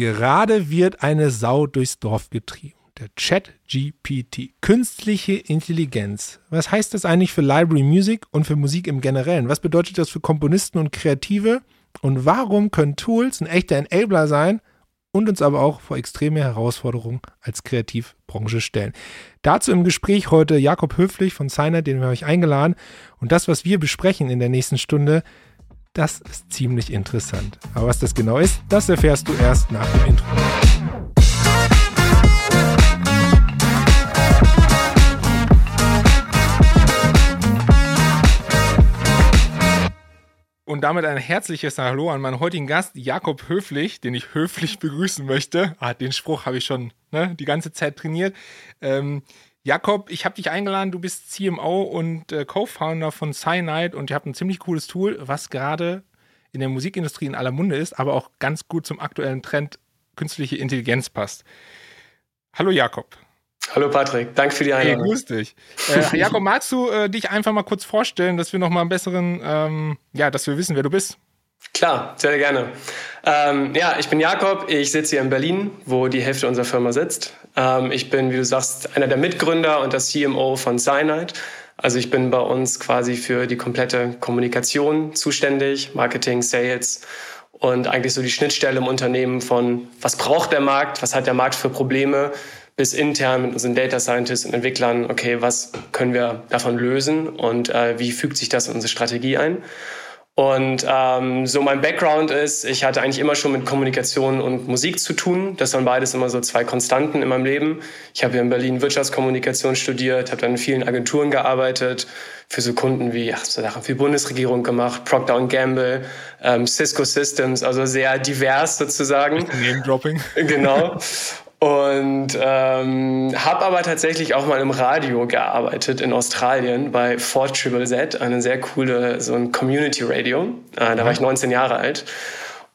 Gerade wird eine Sau durchs Dorf getrieben. Der Chat GPT, künstliche Intelligenz. Was heißt das eigentlich für Library Music und für Musik im Generellen? Was bedeutet das für Komponisten und Kreative? Und warum können Tools ein echter Enabler sein und uns aber auch vor extreme Herausforderungen als Kreativbranche stellen? Dazu im Gespräch heute Jakob Höflich von Signer, den wir euch eingeladen. Und das, was wir besprechen in der nächsten Stunde, das ist ziemlich interessant. Aber was das genau ist, das erfährst du erst nach dem Intro. Und damit ein herzliches Hallo an meinen heutigen Gast, Jakob Höflich, den ich höflich begrüßen möchte. Ah, den Spruch habe ich schon ne, die ganze Zeit trainiert. Ähm, Jakob, ich habe dich eingeladen, du bist CMO und äh, Co-Founder von Cyanide und ihr habt ein ziemlich cooles Tool, was gerade in der Musikindustrie in aller Munde ist, aber auch ganz gut zum aktuellen Trend künstliche Intelligenz passt. Hallo Jakob. Hallo Patrick, danke für die Einladung. Hey, grüß dich. Äh, Jakob, magst du äh, dich einfach mal kurz vorstellen, dass wir noch mal einen besseren, ähm, ja, dass wir wissen, wer du bist? Klar, sehr gerne. Ähm, ja, ich bin Jakob, ich sitze hier in Berlin, wo die Hälfte unserer Firma sitzt. Ähm, ich bin, wie du sagst, einer der Mitgründer und das CMO von Cyanide. Also ich bin bei uns quasi für die komplette Kommunikation zuständig, Marketing, Sales und eigentlich so die Schnittstelle im Unternehmen von, was braucht der Markt, was hat der Markt für Probleme, bis intern mit unseren Data Scientists und Entwicklern, okay, was können wir davon lösen und äh, wie fügt sich das in unsere Strategie ein? Und ähm, so mein Background ist, ich hatte eigentlich immer schon mit Kommunikation und Musik zu tun. Das waren beides immer so zwei Konstanten in meinem Leben. Ich habe hier in Berlin Wirtschaftskommunikation studiert, habe dann in vielen Agenturen gearbeitet, für so Kunden wie ach, so Sachen für die Bundesregierung gemacht, Procter Gamble, ähm, Cisco Systems, also sehr divers sozusagen. Name Dropping. Genau. Und ähm, habe aber tatsächlich auch mal im Radio gearbeitet in Australien bei Fort Triple Z, eine sehr coole, so ein Community Radio. Äh, da war ich 19 Jahre alt.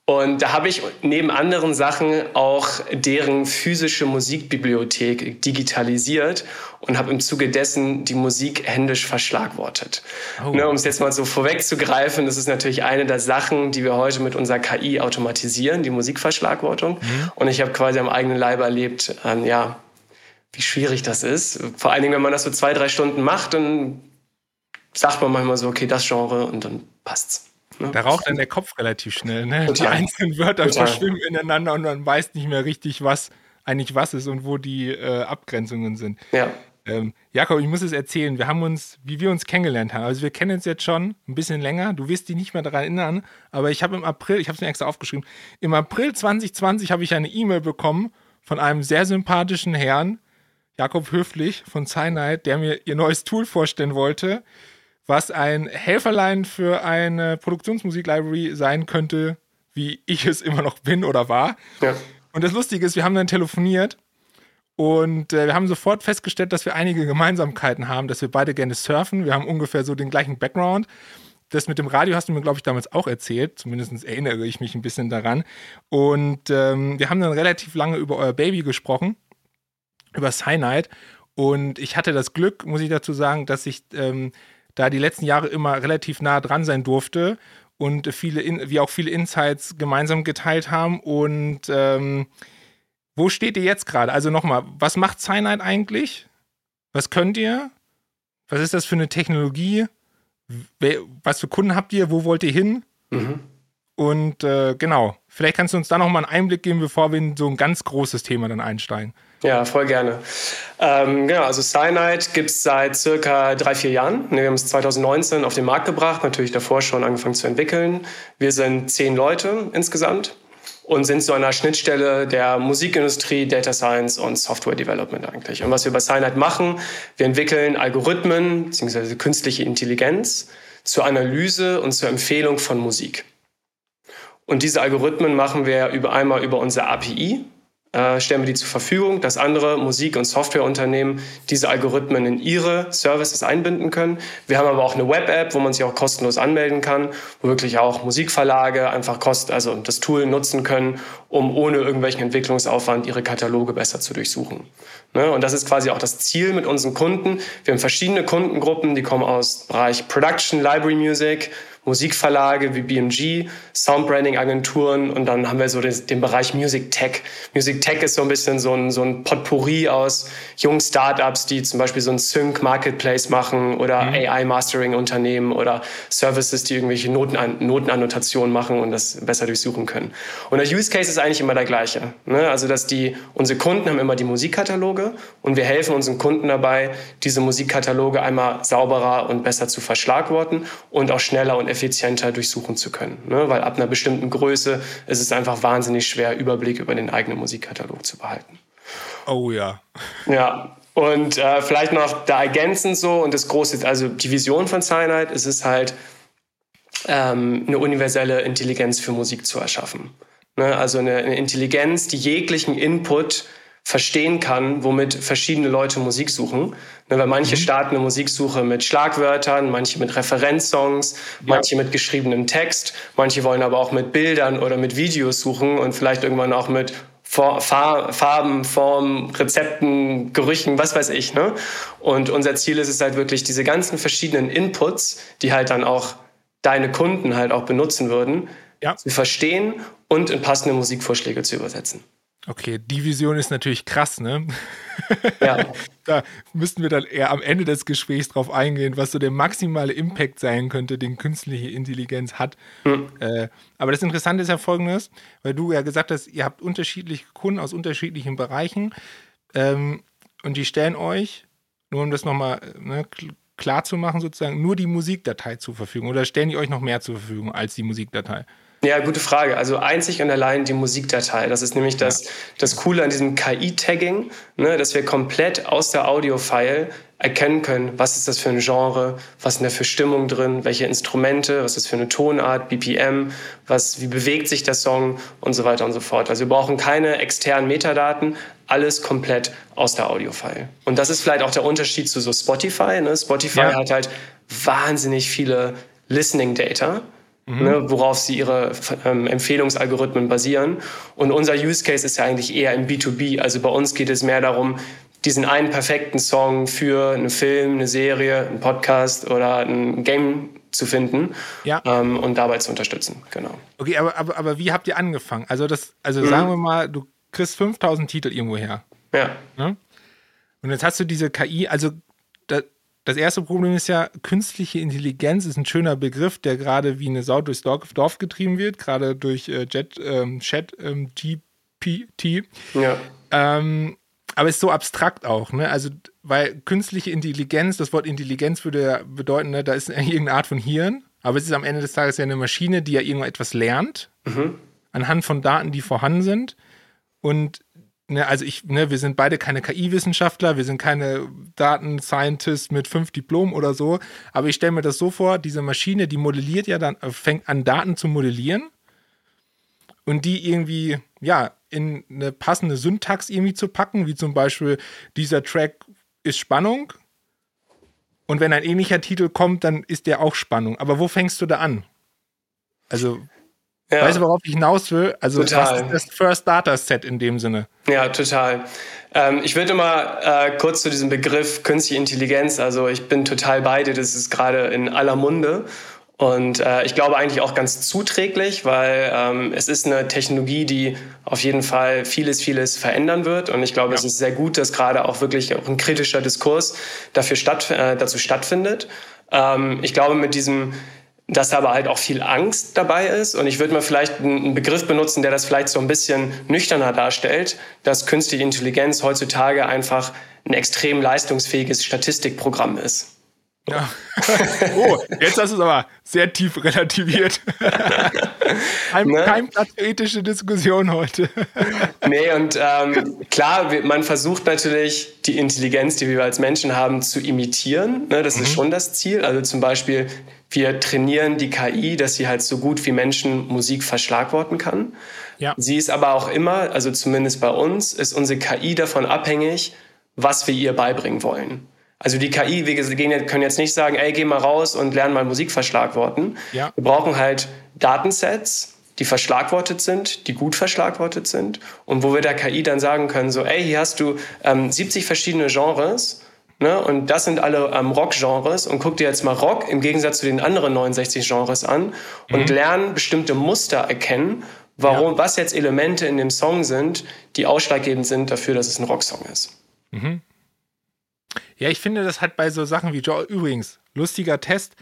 Und da habe ich neben anderen Sachen auch deren physische Musikbibliothek digitalisiert und habe im Zuge dessen die Musik händisch verschlagwortet. Oh. Ne, um es jetzt mal so vorwegzugreifen, das ist natürlich eine der Sachen, die wir heute mit unserer KI automatisieren, die Musikverschlagwortung. Mhm. Und ich habe quasi am eigenen Leib erlebt, ähm, ja, wie schwierig das ist. Vor allen Dingen, wenn man das so zwei, drei Stunden macht, dann sagt man manchmal so, okay, das Genre und dann passt's. Ne? Da raucht dann der Kopf relativ schnell. Ne? Die einzelnen Wörter Total. verschwimmen ineinander und man weiß nicht mehr richtig, was eigentlich was ist und wo die äh, Abgrenzungen sind. Ja. Ähm, Jakob, ich muss es erzählen. Wir haben uns, wie wir uns kennengelernt haben. Also wir kennen uns jetzt schon ein bisschen länger. Du wirst dich nicht mehr daran erinnern, aber ich habe im April, ich habe es mir extra aufgeschrieben, im April 2020 habe ich eine E-Mail bekommen von einem sehr sympathischen Herrn, Jakob Höflich von Cyanide, der mir ihr neues Tool vorstellen wollte was ein Helferlein für eine Produktionsmusik-Library sein könnte, wie ich es immer noch bin oder war. Ja. Und das Lustige ist, wir haben dann telefoniert und äh, wir haben sofort festgestellt, dass wir einige Gemeinsamkeiten haben, dass wir beide gerne surfen. Wir haben ungefähr so den gleichen Background. Das mit dem Radio hast du mir, glaube ich, damals auch erzählt. Zumindest erinnere ich mich ein bisschen daran. Und ähm, wir haben dann relativ lange über euer Baby gesprochen, über Cyanide. Und ich hatte das Glück, muss ich dazu sagen, dass ich ähm, da die letzten Jahre immer relativ nah dran sein durfte und viele, wie auch viele Insights gemeinsam geteilt haben. Und ähm, wo steht ihr jetzt gerade? Also nochmal, was macht Cyanide eigentlich? Was könnt ihr? Was ist das für eine Technologie? Was für Kunden habt ihr? Wo wollt ihr hin? Mhm. Und äh, genau, vielleicht kannst du uns da nochmal einen Einblick geben, bevor wir in so ein ganz großes Thema dann einsteigen. Ja, voll gerne. Ähm, genau, also Cyanide gibt es seit circa drei, vier Jahren. Wir haben es 2019 auf den Markt gebracht, natürlich davor schon angefangen zu entwickeln. Wir sind zehn Leute insgesamt und sind so der Schnittstelle der Musikindustrie, Data Science und Software Development eigentlich. Und was wir bei Cyanide machen, wir entwickeln Algorithmen bzw. künstliche Intelligenz zur Analyse und zur Empfehlung von Musik. Und diese Algorithmen machen wir über einmal über unsere API, äh, stellen wir die zur Verfügung, dass andere Musik- und Softwareunternehmen diese Algorithmen in ihre Services einbinden können. Wir haben aber auch eine Web-App, wo man sich auch kostenlos anmelden kann, wo wirklich auch Musikverlage einfach kost also das Tool nutzen können, um ohne irgendwelchen Entwicklungsaufwand ihre Kataloge besser zu durchsuchen. Ne? Und das ist quasi auch das Ziel mit unseren Kunden. Wir haben verschiedene Kundengruppen, die kommen aus Bereich Production, Library Music, Musikverlage wie BMG, Soundbranding-Agenturen und dann haben wir so den, den, Bereich Music Tech. Music Tech ist so ein bisschen so ein, so ein Potpourri aus jungen Startups, die zum Beispiel so ein Sync-Marketplace machen oder mhm. AI-Mastering-Unternehmen oder Services, die irgendwelche Noten, Notenannotationen machen und das besser durchsuchen können. Und der Use Case ist eigentlich immer der gleiche. Ne? Also, dass die, unsere Kunden haben immer die Musikkataloge und wir helfen unseren Kunden dabei, diese Musikkataloge einmal sauberer und besser zu verschlagworten und auch schneller und effizienter durchsuchen zu können. Ne? Weil ab einer bestimmten Größe ist es einfach wahnsinnig schwer, Überblick über den eigenen Musikkatalog zu behalten. Oh ja. Ja, und äh, vielleicht noch da ergänzend so und das große, also die Vision von Cyanide ist es halt, ähm, eine universelle Intelligenz für Musik zu erschaffen. Ne? Also eine, eine Intelligenz, die jeglichen Input verstehen kann, womit verschiedene Leute Musik suchen. Ne, weil manche mhm. starten eine Musiksuche mit Schlagwörtern, manche mit Referenzsongs, ja. manche mit geschriebenem Text, manche wollen aber auch mit Bildern oder mit Videos suchen und vielleicht irgendwann auch mit Farben, Formen, Rezepten, Gerüchen, was weiß ich. Ne? Und unser Ziel ist es halt wirklich, diese ganzen verschiedenen Inputs, die halt dann auch deine Kunden halt auch benutzen würden, ja. zu verstehen und in passende Musikvorschläge zu übersetzen. Okay, die Vision ist natürlich krass, ne? Ja. da müssten wir dann eher am Ende des Gesprächs drauf eingehen, was so der maximale Impact sein könnte, den künstliche Intelligenz hat. Mhm. Äh, aber das Interessante ist ja folgendes, weil du ja gesagt hast, ihr habt unterschiedliche Kunden aus unterschiedlichen Bereichen ähm, und die stellen euch, nur um das nochmal ne, klar zu machen, sozusagen nur die Musikdatei zur Verfügung oder stellen die euch noch mehr zur Verfügung als die Musikdatei? Ja, gute Frage. Also einzig und allein die Musikdatei. Das ist nämlich das, das Coole an diesem KI-Tagging, ne, dass wir komplett aus der Audio-File erkennen können, was ist das für ein Genre, was ist da für Stimmung drin, welche Instrumente, was ist das für eine Tonart, BPM, was, wie bewegt sich der Song und so weiter und so fort. Also wir brauchen keine externen Metadaten, alles komplett aus der Audio-File. Und das ist vielleicht auch der Unterschied zu so Spotify. Ne? Spotify ja. hat halt wahnsinnig viele Listening Data mhm. ne, worauf sie ihre ähm, Empfehlungsalgorithmen basieren. Und unser Use Case ist ja eigentlich eher im B2B. Also bei uns geht es mehr darum, diesen einen perfekten Song für einen Film, eine Serie, einen Podcast oder ein Game zu finden ja. ähm, und dabei zu unterstützen. Genau. Okay, aber, aber, aber wie habt ihr angefangen? Also, das, also mhm. sagen wir mal, du kriegst 5000 Titel irgendwo her. Ja. Ne? Und jetzt hast du diese KI, also da, das erste Problem ist ja, künstliche Intelligenz ist ein schöner Begriff, der gerade wie eine Sau durchs Dorf getrieben wird, gerade durch äh, Jet, ähm, Chat ähm, GPT. Ja. Ähm, aber ist so abstrakt auch, ne? Also, weil künstliche Intelligenz, das Wort Intelligenz würde ja bedeuten, ne, da ist irgendeine Art von Hirn, aber es ist am Ende des Tages ja eine Maschine, die ja irgendetwas lernt, mhm. anhand von Daten, die vorhanden sind. Und ne, also ich, ne, wir sind beide keine KI-Wissenschaftler, wir sind keine Daten-Scientists mit fünf Diplomen oder so, aber ich stelle mir das so vor, diese Maschine, die modelliert ja dann, äh, fängt an Daten zu modellieren und die irgendwie, ja, in eine passende Syntax irgendwie zu packen, wie zum Beispiel dieser Track ist Spannung und wenn ein ähnlicher Titel kommt, dann ist der auch Spannung. Aber wo fängst du da an? Also ja. Weißt du, worauf ich hinaus will? Also, total. das First Data Set in dem Sinne? Ja, total. Ähm, ich würde mal äh, kurz zu diesem Begriff künstliche Intelligenz, also ich bin total bei dir, das ist gerade in aller Munde. Und äh, ich glaube eigentlich auch ganz zuträglich, weil ähm, es ist eine Technologie, die auf jeden Fall vieles, vieles verändern wird. Und ich glaube, ja. es ist sehr gut, dass gerade auch wirklich auch ein kritischer Diskurs dafür statt, äh, dazu stattfindet. Ähm, ich glaube, mit diesem dass aber halt auch viel Angst dabei ist. Und ich würde mal vielleicht einen Begriff benutzen, der das vielleicht so ein bisschen nüchterner darstellt, dass künstliche Intelligenz heutzutage einfach ein extrem leistungsfähiges Statistikprogramm ist. Ja. Oh, jetzt hast du es aber sehr tief relativiert. Kein, ne? kein Platz für ethische Diskussion heute. nee, und ähm, klar, man versucht natürlich, die Intelligenz, die wir als Menschen haben, zu imitieren. Ne? Das mhm. ist schon das Ziel. Also zum Beispiel wir trainieren die KI, dass sie halt so gut wie Menschen Musik verschlagworten kann. Ja. Sie ist aber auch immer, also zumindest bei uns, ist unsere KI davon abhängig, was wir ihr beibringen wollen. Also die KI, wir können jetzt nicht sagen, ey, geh mal raus und lern mal Musik verschlagworten. Ja. Wir brauchen halt Datensets, die verschlagwortet sind, die gut verschlagwortet sind und wo wir der KI dann sagen können, so, ey, hier hast du ähm, 70 verschiedene Genres Ne? Und das sind alle ähm, Rock-Genres. Und guck dir jetzt mal Rock im Gegensatz zu den anderen 69 Genres an und mhm. lern bestimmte Muster erkennen, warum, ja. was jetzt Elemente in dem Song sind, die ausschlaggebend sind dafür, dass es ein Rocksong ist. Mhm. Ja, ich finde, das hat bei so Sachen wie Joe, übrigens, lustiger Test,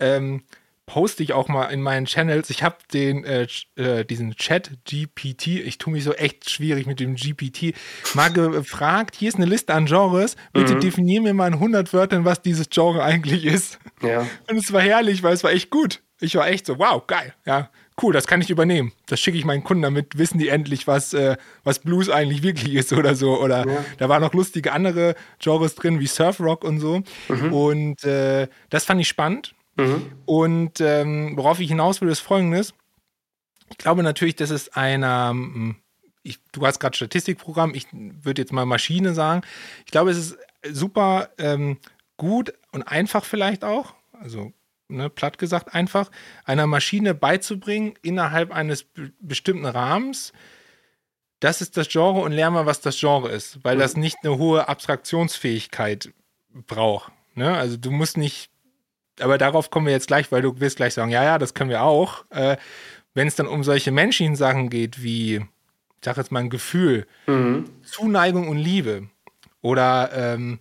ähm, poste ich auch mal in meinen Channels. Ich habe den äh, äh, diesen Chat GPT, ich tue mich so echt schwierig mit dem GPT, mal gefragt, hier ist eine Liste an Genres, bitte mhm. definier mir mal in 100 Wörtern, was dieses Genre eigentlich ist. Ja. Und es war herrlich, weil es war echt gut. Ich war echt so, wow, geil, ja, cool, das kann ich übernehmen. Das schicke ich meinen Kunden, damit wissen die endlich, was, äh, was Blues eigentlich wirklich ist oder so. Oder ja. da waren noch lustige andere Genres drin, wie Surfrock und so. Mhm. Und äh, das fand ich spannend. Mhm. Und ähm, worauf ich hinaus will, ist folgendes. Ich glaube natürlich, dass es einer, hm, ich, du hast gerade Statistikprogramm, ich würde jetzt mal Maschine sagen. Ich glaube, es ist super ähm, gut und einfach vielleicht auch, also ne, platt gesagt einfach, einer Maschine beizubringen innerhalb eines bestimmten Rahmens, das ist das Genre und lerne mal, was das Genre ist, weil das nicht eine hohe Abstraktionsfähigkeit braucht. Ne? Also du musst nicht aber darauf kommen wir jetzt gleich, weil du wirst gleich sagen, ja, ja, das können wir auch. Äh, Wenn es dann um solche menschlichen Sachen geht, wie, ich sag jetzt mal ein Gefühl, mhm. Zuneigung und Liebe oder ähm,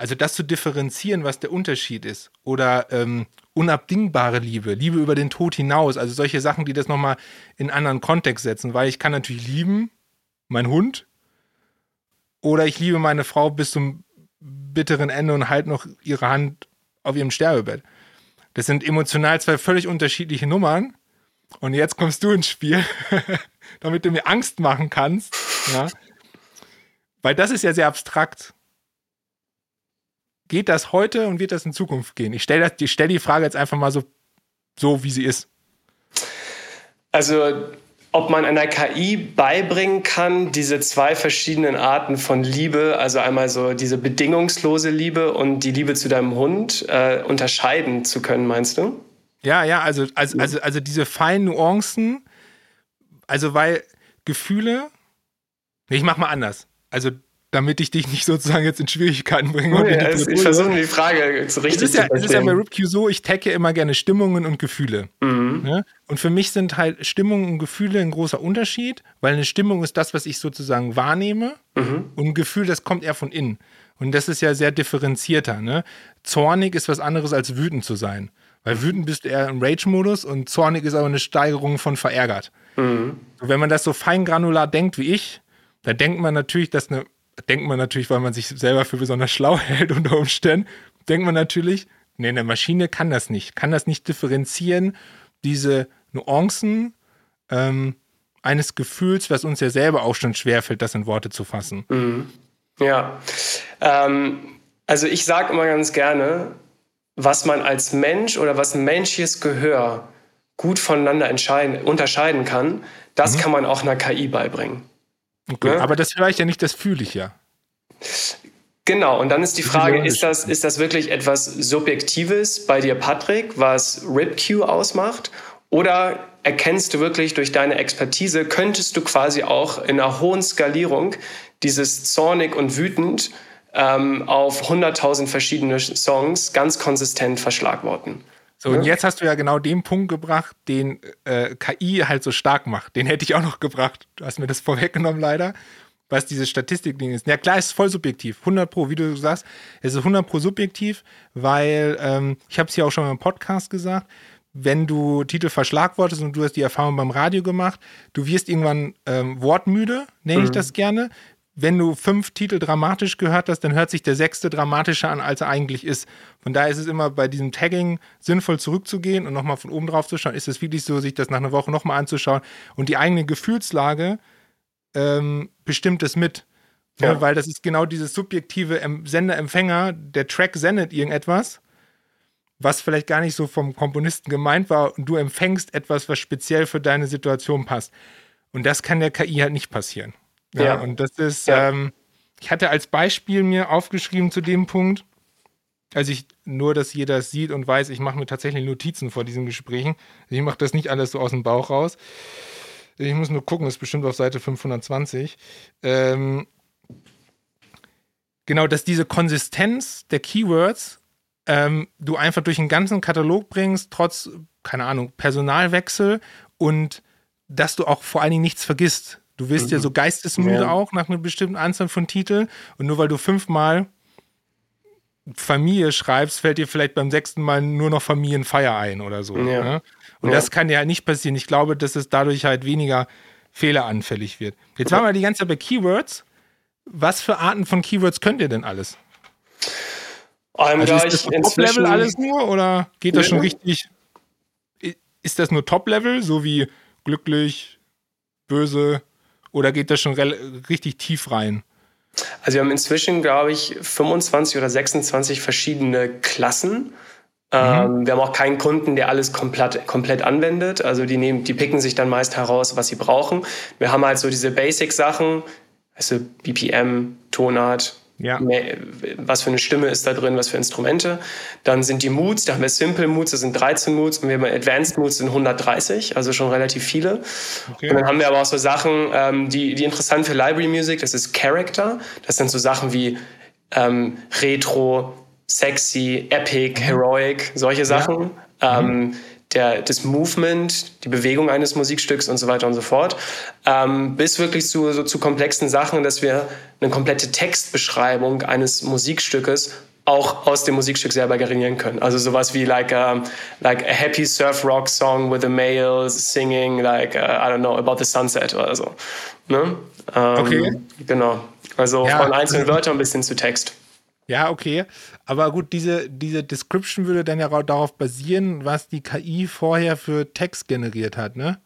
also das zu differenzieren, was der Unterschied ist oder ähm, unabdingbare Liebe, Liebe über den Tod hinaus, also solche Sachen, die das nochmal in einen anderen Kontext setzen, weil ich kann natürlich lieben, mein Hund, oder ich liebe meine Frau bis zum bitteren Ende und halt noch ihre Hand auf ihrem Sterbebett. Das sind emotional zwei völlig unterschiedliche Nummern. Und jetzt kommst du ins Spiel, damit du mir Angst machen kannst. Ja? Weil das ist ja sehr abstrakt. Geht das heute und wird das in Zukunft gehen? Ich stelle stell die Frage jetzt einfach mal so, so, wie sie ist. Also ob man einer KI beibringen kann, diese zwei verschiedenen Arten von Liebe, also einmal so diese bedingungslose Liebe und die Liebe zu deinem Hund, äh, unterscheiden zu können, meinst du? Ja, ja, also, also, also, also diese feinen Nuancen, also weil Gefühle, ich mach mal anders. Also damit ich dich nicht sozusagen jetzt in Schwierigkeiten bringe. Oh, ja, also ich versuche die Frage so richtig es ist ja, zu. Es ist ja bei RipQ so, ich tagge immer gerne Stimmungen und Gefühle. Mhm. Ne? Und für mich sind halt Stimmungen und Gefühle ein großer Unterschied, weil eine Stimmung ist das, was ich sozusagen wahrnehme mhm. und ein Gefühl, das kommt eher von innen. Und das ist ja sehr differenzierter. Ne? Zornig ist was anderes als wütend zu sein. Weil wütend bist du eher im Rage-Modus und zornig ist aber eine Steigerung von verärgert. Mhm. Wenn man das so feingranular denkt wie ich, dann denkt man natürlich, dass eine denkt man natürlich, weil man sich selber für besonders schlau hält unter Umständen, denkt man natürlich, nee, eine Maschine kann das nicht, kann das nicht differenzieren, diese Nuancen ähm, eines Gefühls, was uns ja selber auch schon schwerfällt, das in Worte zu fassen. Mhm. Ja, ähm, also ich sage immer ganz gerne, was man als Mensch oder was ein menschliches Gehör gut voneinander unterscheiden kann, das mhm. kann man auch einer KI beibringen. Okay, ne? aber das höre ich ja nicht, das fühle ich ja. Genau, und dann ist die Frage, ist das, ist das wirklich etwas Subjektives bei dir, Patrick, was RipQ ausmacht? Oder erkennst du wirklich durch deine Expertise, könntest du quasi auch in einer hohen Skalierung dieses zornig und wütend ähm, auf 100.000 verschiedene Songs ganz konsistent verschlagworten? So, und jetzt hast du ja genau den Punkt gebracht, den äh, KI halt so stark macht. Den hätte ich auch noch gebracht. Du hast mir das vorweggenommen, leider, was diese Statistik-Ding ist. Ja, klar, es ist voll subjektiv. 100 Pro, wie du sagst, es ist 100 Pro subjektiv, weil ähm, ich habe es ja auch schon im Podcast gesagt, wenn du Titel verschlagwortest und du hast die Erfahrung beim Radio gemacht, du wirst irgendwann ähm, wortmüde, nenne ich mhm. das gerne wenn du fünf Titel dramatisch gehört hast, dann hört sich der sechste dramatischer an, als er eigentlich ist. Von daher ist es immer bei diesem Tagging sinnvoll zurückzugehen und nochmal von oben drauf zu schauen. Ist es wirklich so, sich das nach einer Woche nochmal anzuschauen und die eigene Gefühlslage ähm, bestimmt es mit. Ja. Ja, weil das ist genau dieses subjektive Sender-Empfänger. Der Track sendet irgendetwas, was vielleicht gar nicht so vom Komponisten gemeint war und du empfängst etwas, was speziell für deine Situation passt. Und das kann der KI halt nicht passieren. Ja, ja. und das ist, ja. ähm, ich hatte als Beispiel mir aufgeschrieben zu dem Punkt, also ich nur, dass jeder es sieht und weiß, ich mache mir tatsächlich Notizen vor diesen Gesprächen. Ich mache das nicht alles so aus dem Bauch raus. Ich muss nur gucken, ist bestimmt auf Seite 520. Ähm, genau, dass diese Konsistenz der Keywords ähm, du einfach durch den ganzen Katalog bringst, trotz, keine Ahnung, Personalwechsel und dass du auch vor allen Dingen nichts vergisst. Du wirst mhm. ja so geistesmüde ja. auch nach einer bestimmten Anzahl von Titeln und nur weil du fünfmal Familie schreibst, fällt dir vielleicht beim sechsten Mal nur noch Familienfeier ein oder so. Ja. Ne? Und ja. das kann ja nicht passieren. Ich glaube, dass es dadurch halt weniger fehleranfällig wird. Jetzt waren wir die ganze Zeit bei Keywords. Was für Arten von Keywords könnt ihr denn alles? Ähm, also ist das Top-Level alles nur oder geht das schon richtig? Ist das nur Top-Level, so wie glücklich, böse, oder geht das schon richtig tief rein? Also wir haben inzwischen, glaube ich, 25 oder 26 verschiedene Klassen. Ähm, mhm. wir haben auch keinen Kunden, der alles komplett, komplett anwendet. Also die, nehmen, die picken sich dann meist heraus, was sie brauchen. Wir haben halt so diese Basic-Sachen, also BPM, Tonart, ja. was für eine Stimme ist da drin, was für Instrumente. Dann sind die Moods, da haben wir Simple Moods, das sind 13 Moods und wir haben Advanced Moods, sind 130, also schon relativ viele. Okay. Und dann haben wir aber auch so Sachen, ähm, die, die interessant für Library Music, das ist Character. Das sind so Sachen wie ähm, Retro, Sexy, Epic, mhm. Heroic, solche Sachen. Ja. Ähm, mhm der, das Movement, die Bewegung eines Musikstücks und so weiter und so fort, ähm, bis wirklich zu, so zu komplexen Sachen, dass wir eine komplette Textbeschreibung eines Musikstückes auch aus dem Musikstück selber generieren können. Also sowas wie like a, like a happy surf rock song with a male singing like uh, I don't know about the sunset oder so. Ne? Ähm, okay. Genau. Also ja. von einzelnen Wörtern bis hin zu Text. Ja, okay. Aber gut, diese, diese Description würde dann ja darauf basieren, was die KI vorher für Text generiert hat, ne?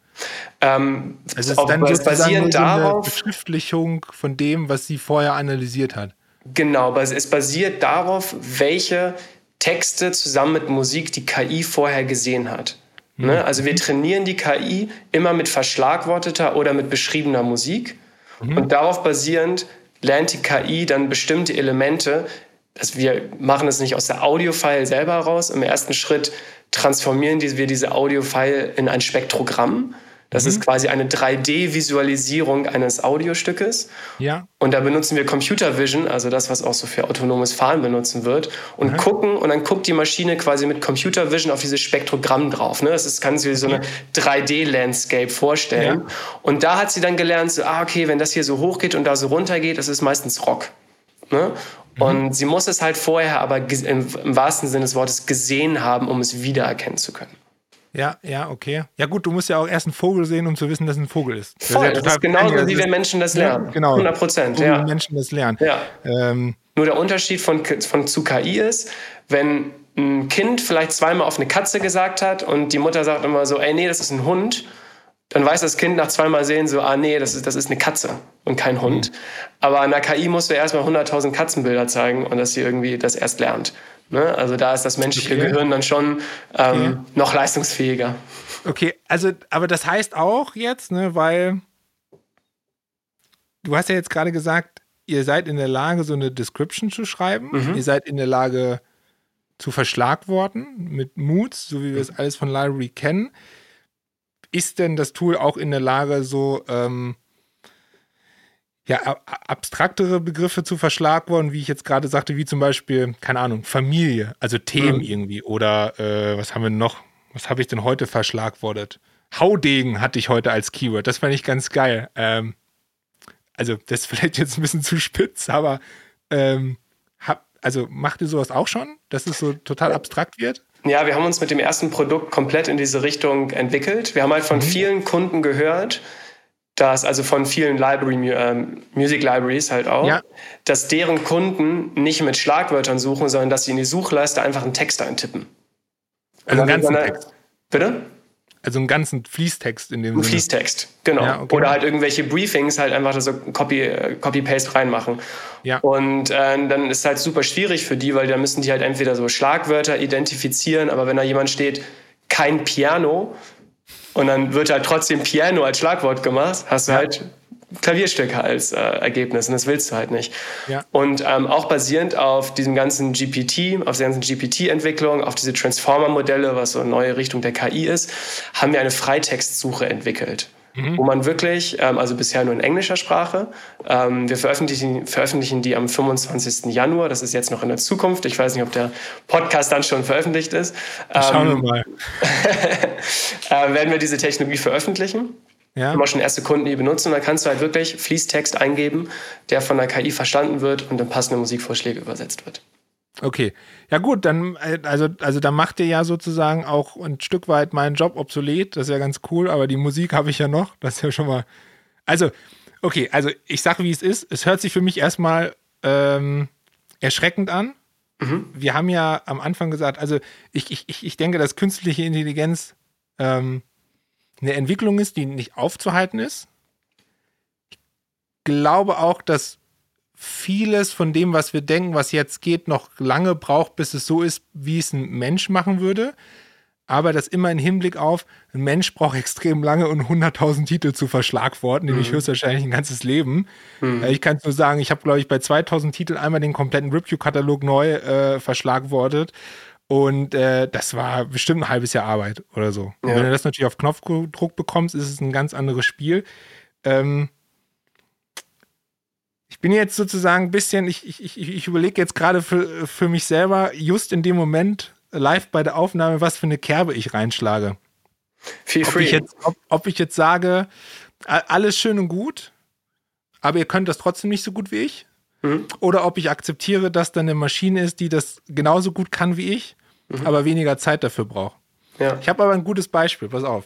Ähm, also es ist dann sozusagen so eine Beschriftlichung von dem, was sie vorher analysiert hat. Genau, aber es basiert darauf, welche Texte zusammen mit Musik die KI vorher gesehen hat. Mhm. Ne? Also wir trainieren die KI immer mit verschlagworteter oder mit beschriebener Musik. Mhm. Und darauf basierend lernt die KI dann bestimmte Elemente, also wir machen es nicht aus der Audio-File selber raus. Im ersten Schritt transformieren wir diese Audio-File in ein Spektrogramm. Das mhm. ist quasi eine 3D-Visualisierung eines Audiostückes. Ja. Und da benutzen wir Computer Vision, also das, was auch so für autonomes Fahren benutzen wird, und mhm. gucken, und dann guckt die Maschine quasi mit Computer Vision auf dieses Spektrogramm drauf. Ne? Das ist, kann sich so eine 3D-Landscape vorstellen. Ja. Und da hat sie dann gelernt, so, ah, okay, wenn das hier so hoch geht und da so runter geht, das ist meistens Rock. Ne? Mhm. Und sie muss es halt vorher aber im, im wahrsten Sinne des Wortes gesehen haben, um es wiedererkennen zu können. Ja, ja, okay. Ja gut, du musst ja auch erst einen Vogel sehen, um zu wissen, dass es ein Vogel ist. Das Voll, ist, ja das ist genauso, wie wir Menschen das lernen. Ja, genau. 100 Prozent, ja. Wie Menschen das lernen. Ja. Ähm. Nur der Unterschied von, von zu KI ist, wenn ein Kind vielleicht zweimal auf eine Katze gesagt hat und die Mutter sagt immer so, ey, nee, das ist ein Hund, dann weiß das Kind nach zweimal sehen so, ah nee, das ist, das ist eine Katze und kein Hund. Mhm. Aber an der KI musst du erstmal 100.000 Katzenbilder zeigen und dass sie irgendwie das erst lernt. Ne? Also da ist das menschliche okay. Gehirn dann schon ähm, okay. noch leistungsfähiger. Okay, also, aber das heißt auch jetzt, ne, weil du hast ja jetzt gerade gesagt, ihr seid in der Lage, so eine Description zu schreiben. Mhm. Ihr seid in der Lage zu verschlagworten mit Moods, so wie wir es alles von Library kennen ist denn das Tool auch in der Lage, so ähm, ja, abstraktere Begriffe zu verschlagworten, wie ich jetzt gerade sagte, wie zum Beispiel, keine Ahnung, Familie, also Themen mhm. irgendwie. Oder äh, was haben wir noch? Was habe ich denn heute verschlagwortet? Haudegen hatte ich heute als Keyword. Das fand ich ganz geil. Ähm, also, das ist vielleicht jetzt ein bisschen zu spitz, aber ähm, hab, also macht ihr sowas auch schon, dass es so total abstrakt wird? Ja, wir haben uns mit dem ersten Produkt komplett in diese Richtung entwickelt. Wir haben halt von mhm. vielen Kunden gehört, dass, also von vielen Library, äh, Music Libraries halt auch, ja. dass deren Kunden nicht mit Schlagwörtern suchen, sondern dass sie in die Suchleiste einfach einen Text eintippen. Also einen ganzen Text. Bitte? Also einen ganzen Fließtext in dem Sinne. Fließtext, genau. Ja, okay. Oder halt irgendwelche Briefings halt einfach so Copy, Copy-Paste reinmachen. Ja. Und äh, dann ist es halt super schwierig für die, weil da müssen die halt entweder so Schlagwörter identifizieren, aber wenn da jemand steht, kein Piano, und dann wird halt trotzdem Piano als Schlagwort gemacht, hast du ja. halt Klavierstücke als äh, Ergebnis und das willst du halt nicht. Ja. Und ähm, auch basierend auf diesem ganzen GPT, auf der ganzen GPT-Entwicklung, auf diese Transformer-Modelle, was so eine neue Richtung der KI ist, haben wir eine Freitextsuche entwickelt. mhm. wo man wirklich, ähm, also bisher nur in englischer Sprache, ähm, wir veröffentlichen, veröffentlichen die am 25. Januar, das ist jetzt noch in der Zukunft, ich weiß nicht, ob der Podcast dann schon veröffentlicht ist. Schauen wir ähm, mal. äh, werden wir diese Technologie veröffentlichen. Ja. Auch schon erste Kunden, die benutzen. Und dann kannst du halt wirklich Fließtext eingeben, der von der KI verstanden wird und in passende Musikvorschläge übersetzt wird. Okay. Ja gut, dann äh, also also da macht ihr ja sozusagen auch ein Stück weit meinen Job obsolet, das ist ja ganz cool, aber die Musik habe ich ja noch, das ist ja schon mal Also, okay, also ich sage, wie es ist, es hört sich für mich erstmal ähm, erschreckend an. Mhm. Wir haben ja am Anfang gesagt, also ich, ich, ich denke, dass künstliche Intelligenz ähm, eine Entwicklung ist, die nicht aufzuhalten ist. Ich glaube auch, dass vieles von dem, was wir denken, was jetzt geht, noch lange braucht, bis es so ist, wie es ein Mensch machen würde. Aber das immer im Hinblick auf, ein Mensch braucht extrem lange und 100.000 Titel zu verschlagworten, nämlich mhm. höchstwahrscheinlich ein ganzes Leben. Mhm. Ich kann nur sagen, ich habe, glaube ich, bei 2.000 Titeln einmal den kompletten Review-Katalog neu äh, verschlagwortet. Und äh, das war bestimmt ein halbes Jahr Arbeit oder so. Ja. Und wenn du das natürlich auf Knopfdruck bekommst, ist es ein ganz anderes Spiel. Ähm, ich bin jetzt sozusagen ein bisschen, ich, ich, ich, ich überlege jetzt gerade für, für mich selber, just in dem Moment, live bei der Aufnahme, was für eine Kerbe ich reinschlage. Feel free. Ob ich jetzt, ob, ob ich jetzt sage, alles schön und gut, aber ihr könnt das trotzdem nicht so gut wie ich. Mhm. Oder ob ich akzeptiere, dass da eine Maschine ist, die das genauso gut kann wie ich, mhm. aber weniger Zeit dafür braucht. Ja. Ich habe aber ein gutes Beispiel, pass auf.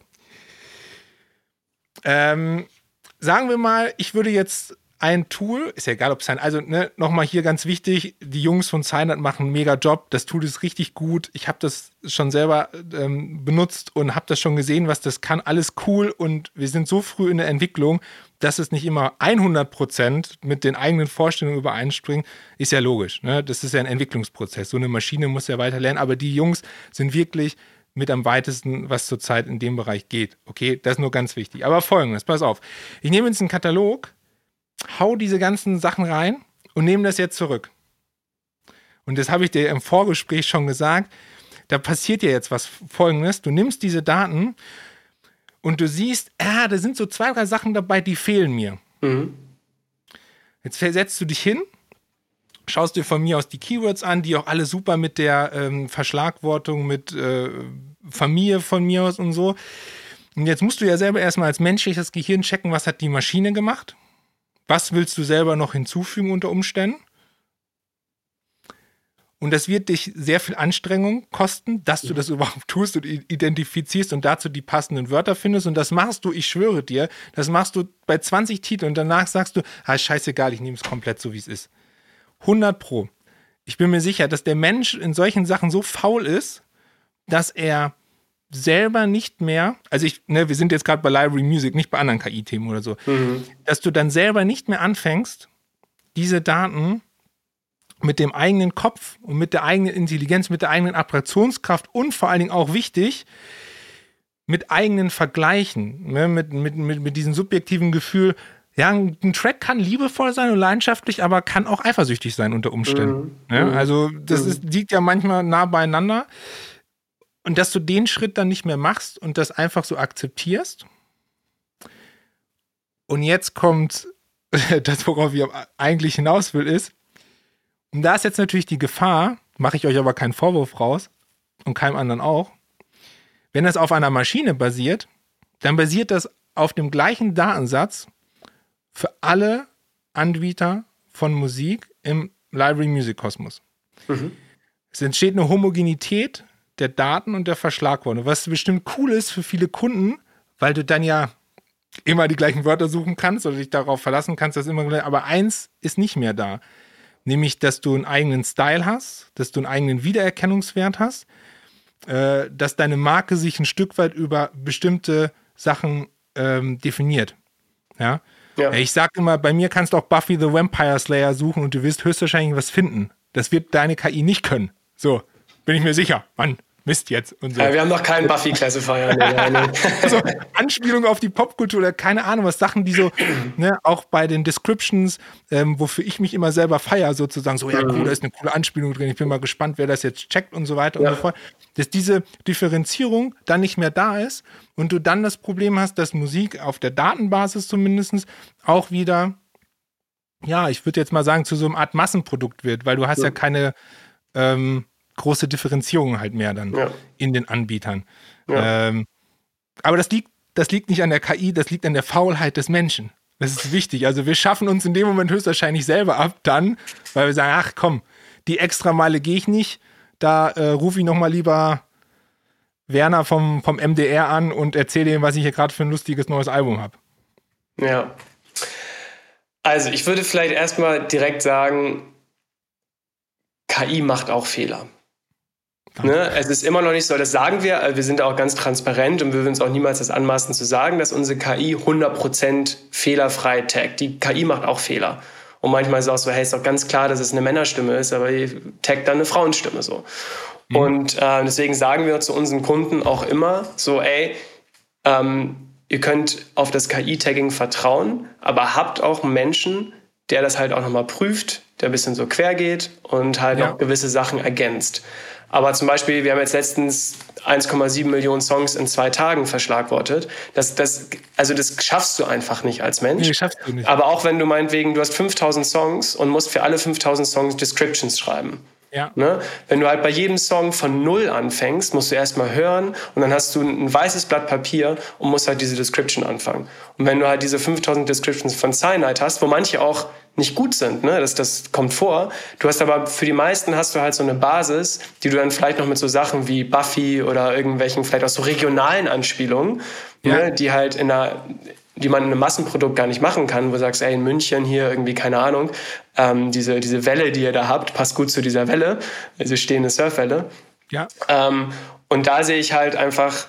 Ähm, sagen wir mal, ich würde jetzt ein Tool, ist ja egal, ob sein, also ne, nochmal hier ganz wichtig, die Jungs von Signet machen einen mega Job, das Tool ist richtig gut, ich habe das schon selber ähm, benutzt und habe das schon gesehen, was das kann, alles cool und wir sind so früh in der Entwicklung, dass es nicht immer 100% mit den eigenen Vorstellungen übereinspringt, ist ja logisch, ne? das ist ja ein Entwicklungsprozess, so eine Maschine muss ja weiter lernen, aber die Jungs sind wirklich mit am weitesten, was zurzeit in dem Bereich geht. Okay, das ist nur ganz wichtig. Aber folgendes, pass auf. Ich nehme jetzt einen Katalog, hau diese ganzen Sachen rein und nehme das jetzt zurück. Und das habe ich dir im Vorgespräch schon gesagt. Da passiert ja jetzt was Folgendes. Du nimmst diese Daten und du siehst, ah, da sind so zwei, drei Sachen dabei, die fehlen mir. Mhm. Jetzt versetzt du dich hin, schaust dir von mir aus die Keywords an, die auch alle super mit der ähm, Verschlagwortung, mit äh, Familie von mir aus und so. Und jetzt musst du ja selber erstmal als menschliches Gehirn checken, was hat die Maschine gemacht was willst du selber noch hinzufügen unter Umständen? Und das wird dich sehr viel Anstrengung kosten, dass du das überhaupt tust und identifizierst und dazu die passenden Wörter findest. Und das machst du, ich schwöre dir, das machst du bei 20 Titeln und danach sagst du, ah, scheißegal, ich nehme es komplett so, wie es ist. 100 Pro. Ich bin mir sicher, dass der Mensch in solchen Sachen so faul ist, dass er selber nicht mehr, also ich, ne, wir sind jetzt gerade bei Library Music, nicht bei anderen KI-Themen oder so, mhm. dass du dann selber nicht mehr anfängst, diese Daten mit dem eigenen Kopf und mit der eigenen Intelligenz, mit der eigenen Abstraktionskraft und vor allen Dingen auch wichtig, mit eigenen Vergleichen, ne, mit, mit, mit, mit diesem subjektiven Gefühl, ja, ein Track kann liebevoll sein und leidenschaftlich, aber kann auch eifersüchtig sein unter Umständen. Mhm. Ne? Also das mhm. ist, liegt ja manchmal nah beieinander. Und dass du den Schritt dann nicht mehr machst und das einfach so akzeptierst. Und jetzt kommt das, worauf ich eigentlich hinaus will, ist, und da ist jetzt natürlich die Gefahr, mache ich euch aber keinen Vorwurf raus und keinem anderen auch, wenn das auf einer Maschine basiert, dann basiert das auf dem gleichen Datensatz für alle Anbieter von Musik im Library Music Kosmos. Mhm. Es entsteht eine Homogenität der Daten und der Verschlagwortung, was bestimmt cool ist für viele Kunden, weil du dann ja immer die gleichen Wörter suchen kannst oder dich darauf verlassen kannst, dass immer aber eins ist nicht mehr da, nämlich dass du einen eigenen Style hast, dass du einen eigenen Wiedererkennungswert hast, äh, dass deine Marke sich ein Stück weit über bestimmte Sachen ähm, definiert. Ja? ja. Ich sag immer, bei mir kannst du auch Buffy the Vampire Slayer suchen und du wirst höchstwahrscheinlich was finden. Das wird deine KI nicht können. So, bin ich mir sicher. Mann, Mist jetzt und so. Ja, wir haben noch keinen Buffy-Classifier. also Anspielung auf die Popkultur oder keine Ahnung, was Sachen, die so, ne, auch bei den Descriptions, ähm, wofür ich mich immer selber feiere, sozusagen, so, ja, cool, mhm. da ist eine coole Anspielung drin, ich bin mal gespannt, wer das jetzt checkt und so weiter ja. und so fort. Dass diese Differenzierung dann nicht mehr da ist und du dann das Problem hast, dass Musik auf der Datenbasis zumindest auch wieder, ja, ich würde jetzt mal sagen, zu so einer Art Massenprodukt wird, weil du hast ja, ja keine ähm, große Differenzierung halt mehr dann ja. in den Anbietern. Ja. Ähm, aber das liegt, das liegt nicht an der KI, das liegt an der Faulheit des Menschen. Das ist wichtig. Also wir schaffen uns in dem Moment höchstwahrscheinlich selber ab dann, weil wir sagen, ach komm, die extra Meile gehe ich nicht. Da äh, rufe ich nochmal lieber Werner vom, vom MDR an und erzähle ihm, was ich hier gerade für ein lustiges neues Album habe. Ja. Also ich würde vielleicht erstmal direkt sagen, KI macht auch Fehler. Ne? Es ist immer noch nicht so, das sagen wir, wir sind auch ganz transparent und wir würden uns auch niemals das anmaßen zu sagen, dass unsere KI 100% fehlerfrei taggt. Die KI macht auch Fehler. Und manchmal ist es auch so, hey, ist doch ganz klar, dass es eine Männerstimme ist, aber die taggt dann eine Frauenstimme so. Mhm. Und äh, deswegen sagen wir zu unseren Kunden auch immer so, ey, ähm, ihr könnt auf das KI-Tagging vertrauen, aber habt auch einen Menschen, der das halt auch nochmal prüft, der ein bisschen so quer geht und halt ja. auch gewisse Sachen ergänzt. Aber zum Beispiel, wir haben jetzt letztens 1,7 Millionen Songs in zwei Tagen verschlagwortet. Das, das, also das schaffst du einfach nicht als Mensch. Nee, schaffst du nicht. Aber auch wenn du meinetwegen, du hast 5000 Songs und musst für alle 5000 Songs Descriptions schreiben. Ja. Ne? Wenn du halt bei jedem Song von Null anfängst, musst du erstmal hören und dann hast du ein weißes Blatt Papier und musst halt diese Description anfangen. Und wenn du halt diese 5000 Descriptions von Cyanide hast, wo manche auch nicht gut sind, ne? das, das kommt vor. Du hast aber für die meisten hast du halt so eine Basis, die du dann vielleicht noch mit so Sachen wie Buffy oder irgendwelchen vielleicht auch so regionalen Anspielungen, ja. ne? die halt in einer die man in einem Massenprodukt gar nicht machen kann, wo du sagst, ey, in München hier irgendwie, keine Ahnung, ähm, diese, diese Welle, die ihr da habt, passt gut zu dieser Welle, diese stehende Surfwelle. Ja. Ähm, und da sehe ich halt einfach,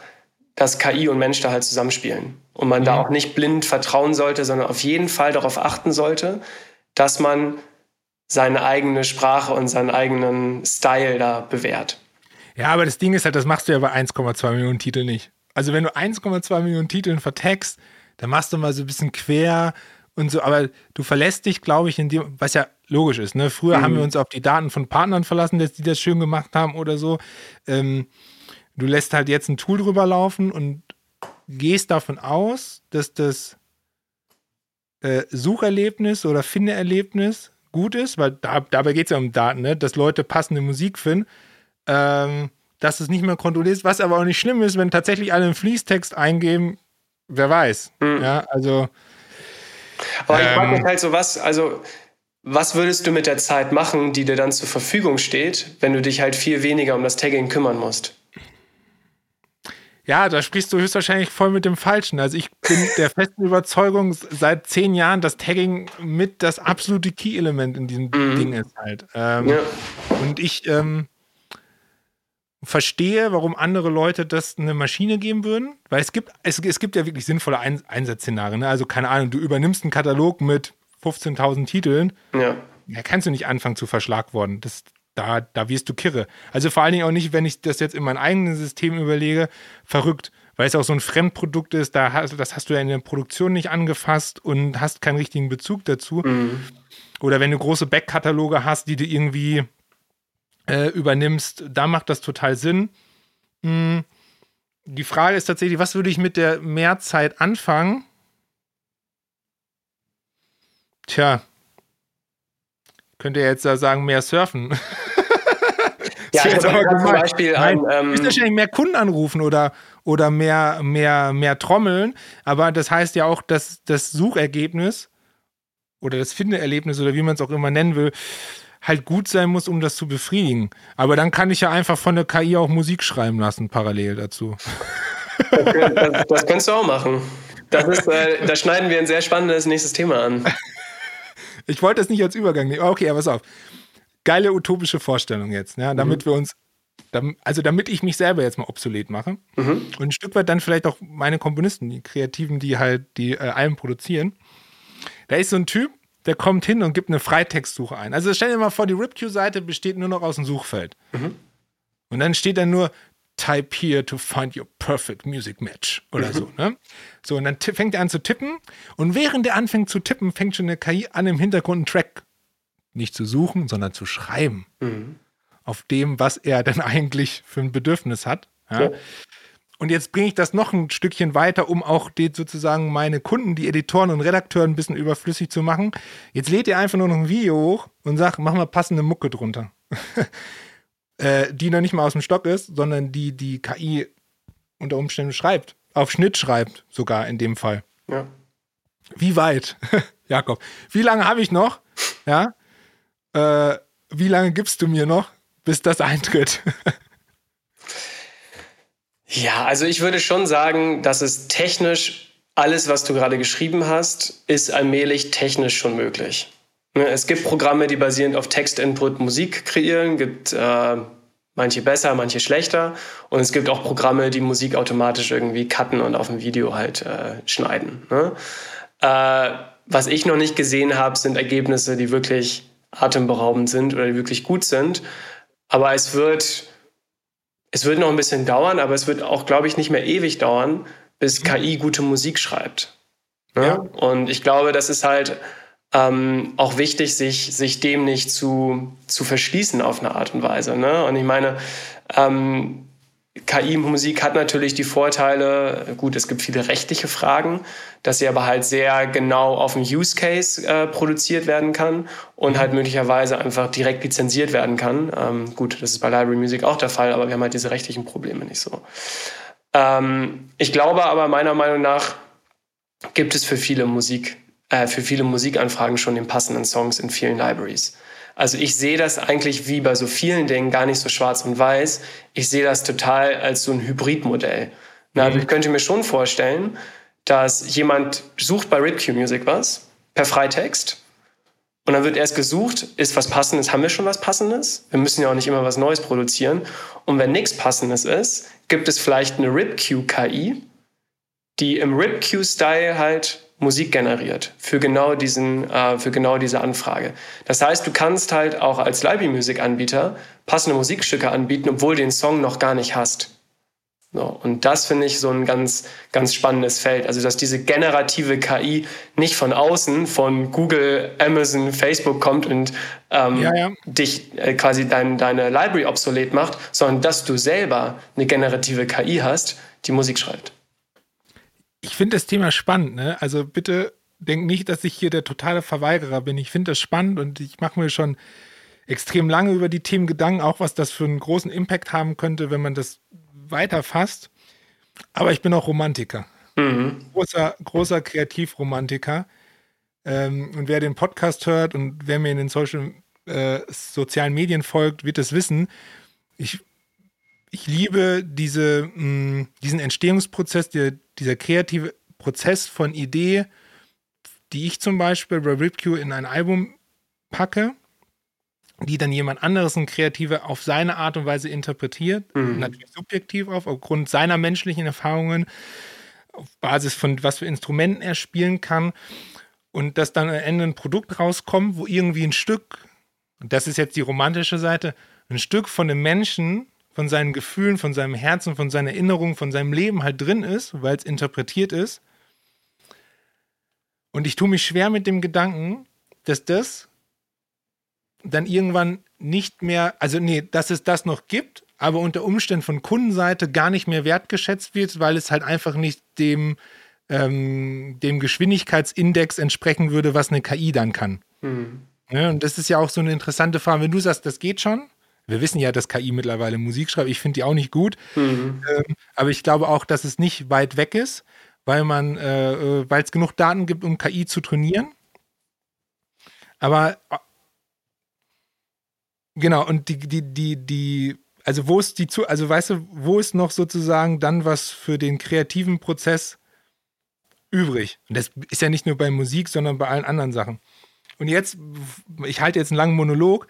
dass KI und Mensch da halt zusammenspielen. Und man mhm. da auch nicht blind vertrauen sollte, sondern auf jeden Fall darauf achten sollte, dass man seine eigene Sprache und seinen eigenen Style da bewährt. Ja, aber das Ding ist halt, das machst du ja bei 1,2 Millionen Titeln nicht. Also wenn du 1,2 Millionen Titeln vertagst, dann machst du mal so ein bisschen quer und so, aber du verlässt dich, glaube ich, in dem, was ja logisch ist. Ne? Früher mhm. haben wir uns auf die Daten von Partnern verlassen, dass die das schön gemacht haben oder so. Ähm, du lässt halt jetzt ein Tool drüber laufen und gehst davon aus, dass das äh, Sucherlebnis oder Findeerlebnis gut ist, weil da, dabei geht es ja um Daten, ne? dass Leute passende Musik finden, ähm, dass es nicht mehr kontrolliert ist, was aber auch nicht schlimm ist, wenn tatsächlich alle einen Fließtext eingeben, wer weiß. Mhm. Ja, also. Aber ich frage mich ähm, halt so, was, also, was würdest du mit der Zeit machen, die dir dann zur Verfügung steht, wenn du dich halt viel weniger um das Tagging kümmern musst? Ja, da sprichst du höchstwahrscheinlich voll mit dem Falschen. Also ich bin der festen Überzeugung seit zehn Jahren, dass Tagging mit das absolute Key-Element in diesem mhm. Ding ist halt. Ähm, ja. Und ich ähm, verstehe, warum andere Leute das eine Maschine geben würden, weil es gibt, es, es gibt ja wirklich sinnvolle Ein Einsatzszenarien. Ne? Also keine Ahnung, du übernimmst einen Katalog mit 15.000 Titeln, ja. da kannst du nicht anfangen zu verschlagworten. Das, da, da wirst du kirre. Also vor allen Dingen auch nicht, wenn ich das jetzt in mein eigenes System überlege, verrückt, weil es auch so ein Fremdprodukt ist, da hast, das hast du ja in der Produktion nicht angefasst und hast keinen richtigen Bezug dazu. Mhm. Oder wenn du große Backkataloge hast, die du irgendwie äh, übernimmst, da macht das total Sinn. Mhm. Die Frage ist tatsächlich, was würde ich mit der Mehrzeit anfangen? Tja, könnt ihr jetzt da sagen, mehr surfen. ja, jetzt aber zum Beispiel an, ähm, müsst wahrscheinlich mehr Kunden anrufen oder, oder mehr, mehr, mehr trommeln. Aber das heißt ja auch, dass das Suchergebnis oder das Findeerlebnis oder wie man es auch immer nennen will, halt gut sein muss, um das zu befriedigen. Aber dann kann ich ja einfach von der KI auch Musik schreiben lassen, parallel dazu. Das, das kannst du auch machen. Das ist, äh, da schneiden wir ein sehr spannendes nächstes Thema an. Ich wollte das nicht als Übergang nehmen. Okay, aber pass auf. Geile utopische Vorstellung jetzt, ja, damit mhm. wir uns, also damit ich mich selber jetzt mal obsolet mache mhm. und ein Stück weit dann vielleicht auch meine Komponisten, die Kreativen, die halt die äh, Alben produzieren. Da ist so ein Typ, der kommt hin und gibt eine Freitextsuche ein. Also stell dir mal vor, die RipQ-Seite besteht nur noch aus einem Suchfeld. Mhm. Und dann steht da nur type here to find your perfect music match oder mhm. so. Ne? So, und dann fängt er an zu tippen und während er anfängt zu tippen, fängt schon eine KI an, im Hintergrund einen Track nicht zu suchen, sondern zu schreiben. Mhm. Auf dem, was er denn eigentlich für ein Bedürfnis hat. Ja? Ja. Und jetzt bringe ich das noch ein Stückchen weiter, um auch die, sozusagen meine Kunden, die Editoren und Redakteure ein bisschen überflüssig zu machen. Jetzt lädt ihr einfach nur noch ein Video hoch und sagt, mach mal passende Mucke drunter. äh, die noch nicht mal aus dem Stock ist, sondern die die KI unter Umständen schreibt. Auf Schnitt schreibt, sogar in dem Fall. Ja. Wie weit, Jakob? Wie lange habe ich noch? Ja. Äh, wie lange gibst du mir noch, bis das eintritt? Ja, also ich würde schon sagen, dass es technisch alles, was du gerade geschrieben hast, ist allmählich technisch schon möglich. Ne, es gibt Programme, die basierend auf Textinput Musik kreieren, gibt äh, manche besser, manche schlechter. Und es gibt auch Programme, die Musik automatisch irgendwie cutten und auf ein Video halt äh, schneiden. Ne? Äh, was ich noch nicht gesehen habe, sind Ergebnisse, die wirklich atemberaubend sind oder die wirklich gut sind. Aber es wird es wird noch ein bisschen dauern, aber es wird auch, glaube ich, nicht mehr ewig dauern, bis. KI gute Musik schreibt. Ja. Und ich glaube, das ist halt ähm, auch wichtig, sich, sich dem nicht zu, zu verschließen auf eine Art und Weise. Ne? Und ich meine, ähm, KI-Musik hat natürlich die Vorteile, gut, es gibt viele rechtliche Fragen, dass sie aber halt sehr genau auf dem Use Case äh, produziert werden kann und halt möglicherweise einfach direkt lizenziert werden kann. Ähm, gut, das ist bei Library Music auch der Fall, aber wir haben halt diese rechtlichen Probleme nicht so. Ähm, ich glaube aber meiner Meinung nach gibt es für viele Musik, äh, für viele Musikanfragen schon den passenden Songs in vielen Libraries. Also ich sehe das eigentlich wie bei so vielen Dingen gar nicht so schwarz und weiß. Ich sehe das total als so ein Hybridmodell. Na, mhm. ich könnte mir schon vorstellen, dass jemand sucht bei RipQ Music was per Freitext und dann wird erst gesucht, ist was Passendes, haben wir schon was Passendes? Wir müssen ja auch nicht immer was Neues produzieren. Und wenn nichts Passendes ist, gibt es vielleicht eine RipQ-KI, die im RipQ-Style halt Musik generiert für genau, diesen, äh, für genau diese Anfrage. Das heißt, du kannst halt auch als Library-Music-Anbieter passende Musikstücke anbieten, obwohl du den Song noch gar nicht hast. So, und das finde ich so ein ganz, ganz spannendes Feld. Also, dass diese generative KI nicht von außen, von Google, Amazon, Facebook kommt und ähm, ja, ja. dich äh, quasi dein, deine Library obsolet macht, sondern dass du selber eine generative KI hast, die Musik schreibt ich finde das Thema spannend, ne? Also bitte denk nicht, dass ich hier der totale Verweigerer bin. Ich finde das spannend und ich mache mir schon extrem lange über die Themen Gedanken, auch was das für einen großen Impact haben könnte, wenn man das weiterfasst. Aber ich bin auch Romantiker. Mhm. Großer, großer Kreativromantiker. Ähm, und wer den Podcast hört und wer mir in den Social, äh, sozialen Medien folgt, wird es wissen. Ich ich liebe diese, mh, mm, diesen Entstehungsprozess, der, dieser kreative Prozess von Idee, die ich zum Beispiel bei RipQ in ein Album packe, die dann jemand anderes, ein Kreativer, auf seine Art und Weise interpretiert, mhm. natürlich subjektiv auf, aufgrund seiner menschlichen Erfahrungen, auf Basis von was für Instrumenten er spielen kann und dass dann am Ende ein Produkt rauskommt, wo irgendwie ein Stück, und das ist jetzt die romantische Seite, ein Stück von einem Menschen von seinen Gefühlen, von seinem Herzen, von seiner Erinnerung, von seinem Leben halt drin ist, weil es interpretiert ist. Und ich tue mich schwer mit dem Gedanken, dass das dann irgendwann nicht mehr, also nee, dass es das noch gibt, aber unter Umständen von Kundenseite gar nicht mehr wertgeschätzt wird, weil es halt einfach nicht dem, ähm, dem Geschwindigkeitsindex entsprechen würde, was eine KI dann kann. Mhm. Ja, und das ist ja auch so eine interessante Frage. Wenn du sagst, das geht schon, wir wissen ja, dass KI mittlerweile Musik schreibt. Ich finde die auch nicht gut. Mhm. Ähm, aber ich glaube auch, dass es nicht weit weg ist, weil man, äh, äh weil es genug Daten gibt, um KI zu trainieren. Aber äh, genau, und die, die, die, die, also wo ist die zu, also weißt du, wo ist noch sozusagen dann was für den kreativen Prozess übrig? Und das ist ja nicht nur bei Musik, sondern bei allen anderen Sachen. Und jetzt, ich halte jetzt einen langen Monolog.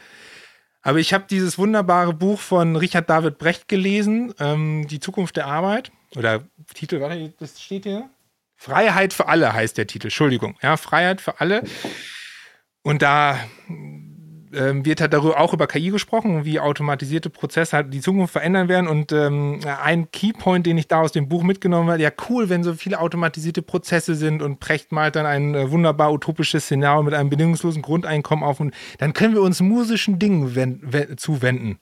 Aber ich habe dieses wunderbare Buch von Richard David Brecht gelesen, ähm, Die Zukunft der Arbeit. Oder Titel, warte, das steht hier. Freiheit für alle heißt der Titel, Entschuldigung. Ja, Freiheit für alle. Und da ähm, wird halt darüber auch über KI gesprochen, wie automatisierte Prozesse halt die Zukunft verändern werden. Und ähm, ein Keypoint, den ich da aus dem Buch mitgenommen habe, ja cool, wenn so viele automatisierte Prozesse sind und Precht malt dann ein äh, wunderbar utopisches Szenario mit einem bedingungslosen Grundeinkommen auf und dann können wir uns musischen Dingen zuwenden.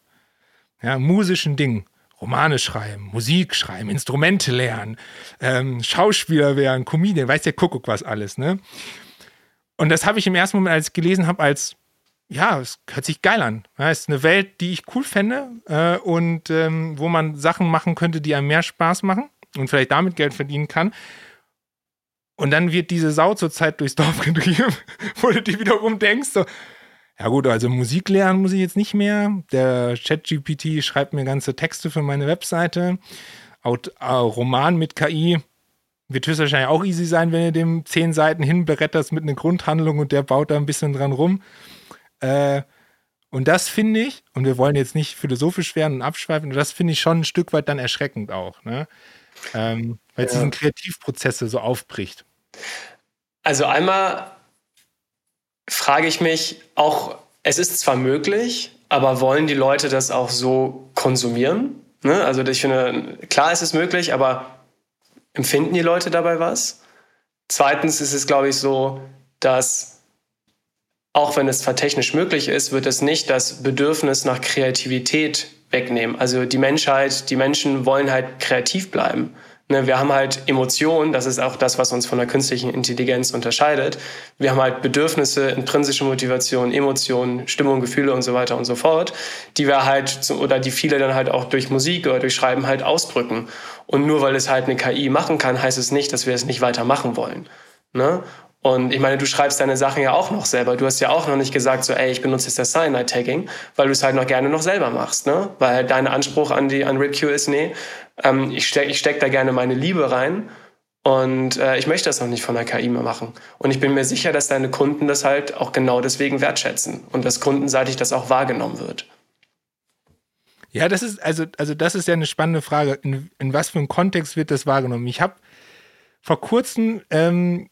Ja, musischen Dingen. Romane schreiben, Musik schreiben, Instrumente lernen, ähm, Schauspieler werden, Comedian, weiß der Kuckuck was alles, ne? Und das habe ich im ersten Moment, als ich gelesen habe, als ja, es hört sich geil an. Ja, es ist eine Welt, die ich cool fände äh, und ähm, wo man Sachen machen könnte, die einem mehr Spaß machen und vielleicht damit Geld verdienen kann. Und dann wird diese Sau zur Zeit durchs Dorf getrieben, wo du dir wiederum denkst, so, ja gut, also Musik lernen muss ich jetzt nicht mehr. Der ChatGPT schreibt mir ganze Texte für meine Webseite. Aut äh, Roman mit KI wird höchstwahrscheinlich auch easy sein, wenn ihr dem zehn Seiten hinberetterst mit einer Grundhandlung und der baut da ein bisschen dran rum. Äh, und das finde ich, und wir wollen jetzt nicht philosophisch werden und abschweifen, das finde ich schon ein Stück weit dann erschreckend auch, ne? Ähm, weil es ja. diesen Kreativprozesse so aufbricht. Also einmal frage ich mich auch, es ist zwar möglich, aber wollen die Leute das auch so konsumieren? Ne? Also ich finde, klar ist es möglich, aber empfinden die Leute dabei was? Zweitens ist es, glaube ich, so, dass auch wenn es zwar technisch möglich ist, wird es nicht das Bedürfnis nach Kreativität wegnehmen. Also die Menschheit, die Menschen wollen halt kreativ bleiben. Ne, wir haben halt Emotionen, das ist auch das, was uns von der künstlichen Intelligenz unterscheidet. Wir haben halt Bedürfnisse, intrinsische Motivation, Emotionen, Stimmung, Gefühle und so weiter und so fort, die wir halt, oder die viele dann halt auch durch Musik oder durch Schreiben halt ausdrücken. Und nur weil es halt eine KI machen kann, heißt es nicht, dass wir es nicht weiter machen wollen. Ne? Und ich meine, du schreibst deine Sachen ja auch noch selber. Du hast ja auch noch nicht gesagt, so, ey, ich benutze jetzt das Cyanide-Tagging, weil du es halt noch gerne noch selber machst, ne? Weil dein Anspruch an die, an RipQ ist, nee, ähm, ich stecke ich steck da gerne meine Liebe rein und äh, ich möchte das noch nicht von der KI mehr machen. Und ich bin mir sicher, dass deine Kunden das halt auch genau deswegen wertschätzen und dass kundenseitig das auch wahrgenommen wird. Ja, das ist, also, also das ist ja eine spannende Frage. In, in was für einem Kontext wird das wahrgenommen? Ich habe vor kurzem ähm,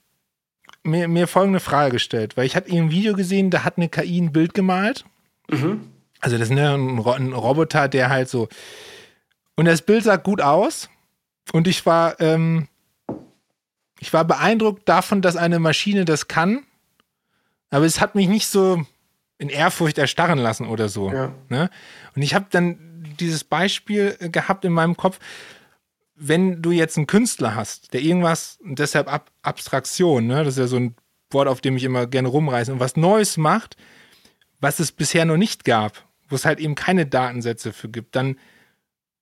mir, mir folgende Frage gestellt, weil ich hatte ein Video gesehen, da hat eine KI ein Bild gemalt. Mhm. Also das ist ne, ein, ein Roboter, der halt so. Und das Bild sah gut aus. Und ich war, ähm, ich war beeindruckt davon, dass eine Maschine das kann. Aber es hat mich nicht so in Ehrfurcht erstarren lassen oder so. Ja. Ne? Und ich habe dann dieses Beispiel gehabt in meinem Kopf wenn du jetzt einen Künstler hast, der irgendwas, und deshalb Ab Abstraktion, ne, das ist ja so ein Wort, auf dem ich immer gerne rumreiße, und was Neues macht, was es bisher noch nicht gab, wo es halt eben keine Datensätze für gibt, dann,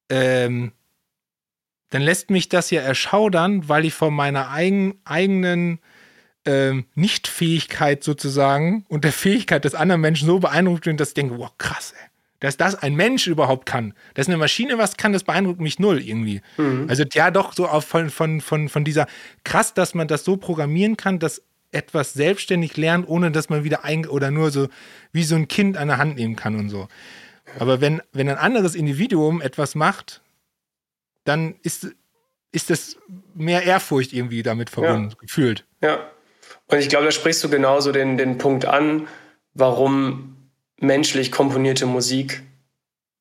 ähm, dann lässt mich das ja erschaudern, weil ich von meiner eigen, eigenen ähm, Nichtfähigkeit sozusagen und der Fähigkeit des anderen Menschen so beeindruckt bin, dass ich denke, wow, krass, ey dass das ein Mensch überhaupt kann. Dass eine Maschine was kann, das beeindruckt mich null irgendwie. Mhm. Also ja, doch so auf, von, von, von, von dieser krass, dass man das so programmieren kann, dass etwas selbstständig lernt, ohne dass man wieder ein oder nur so wie so ein Kind an der Hand nehmen kann und so. Aber wenn, wenn ein anderes Individuum etwas macht, dann ist, ist das mehr Ehrfurcht irgendwie damit verbunden, ja. gefühlt. Ja. Und ich glaube, da sprichst du genauso den, den Punkt an, warum menschlich komponierte Musik,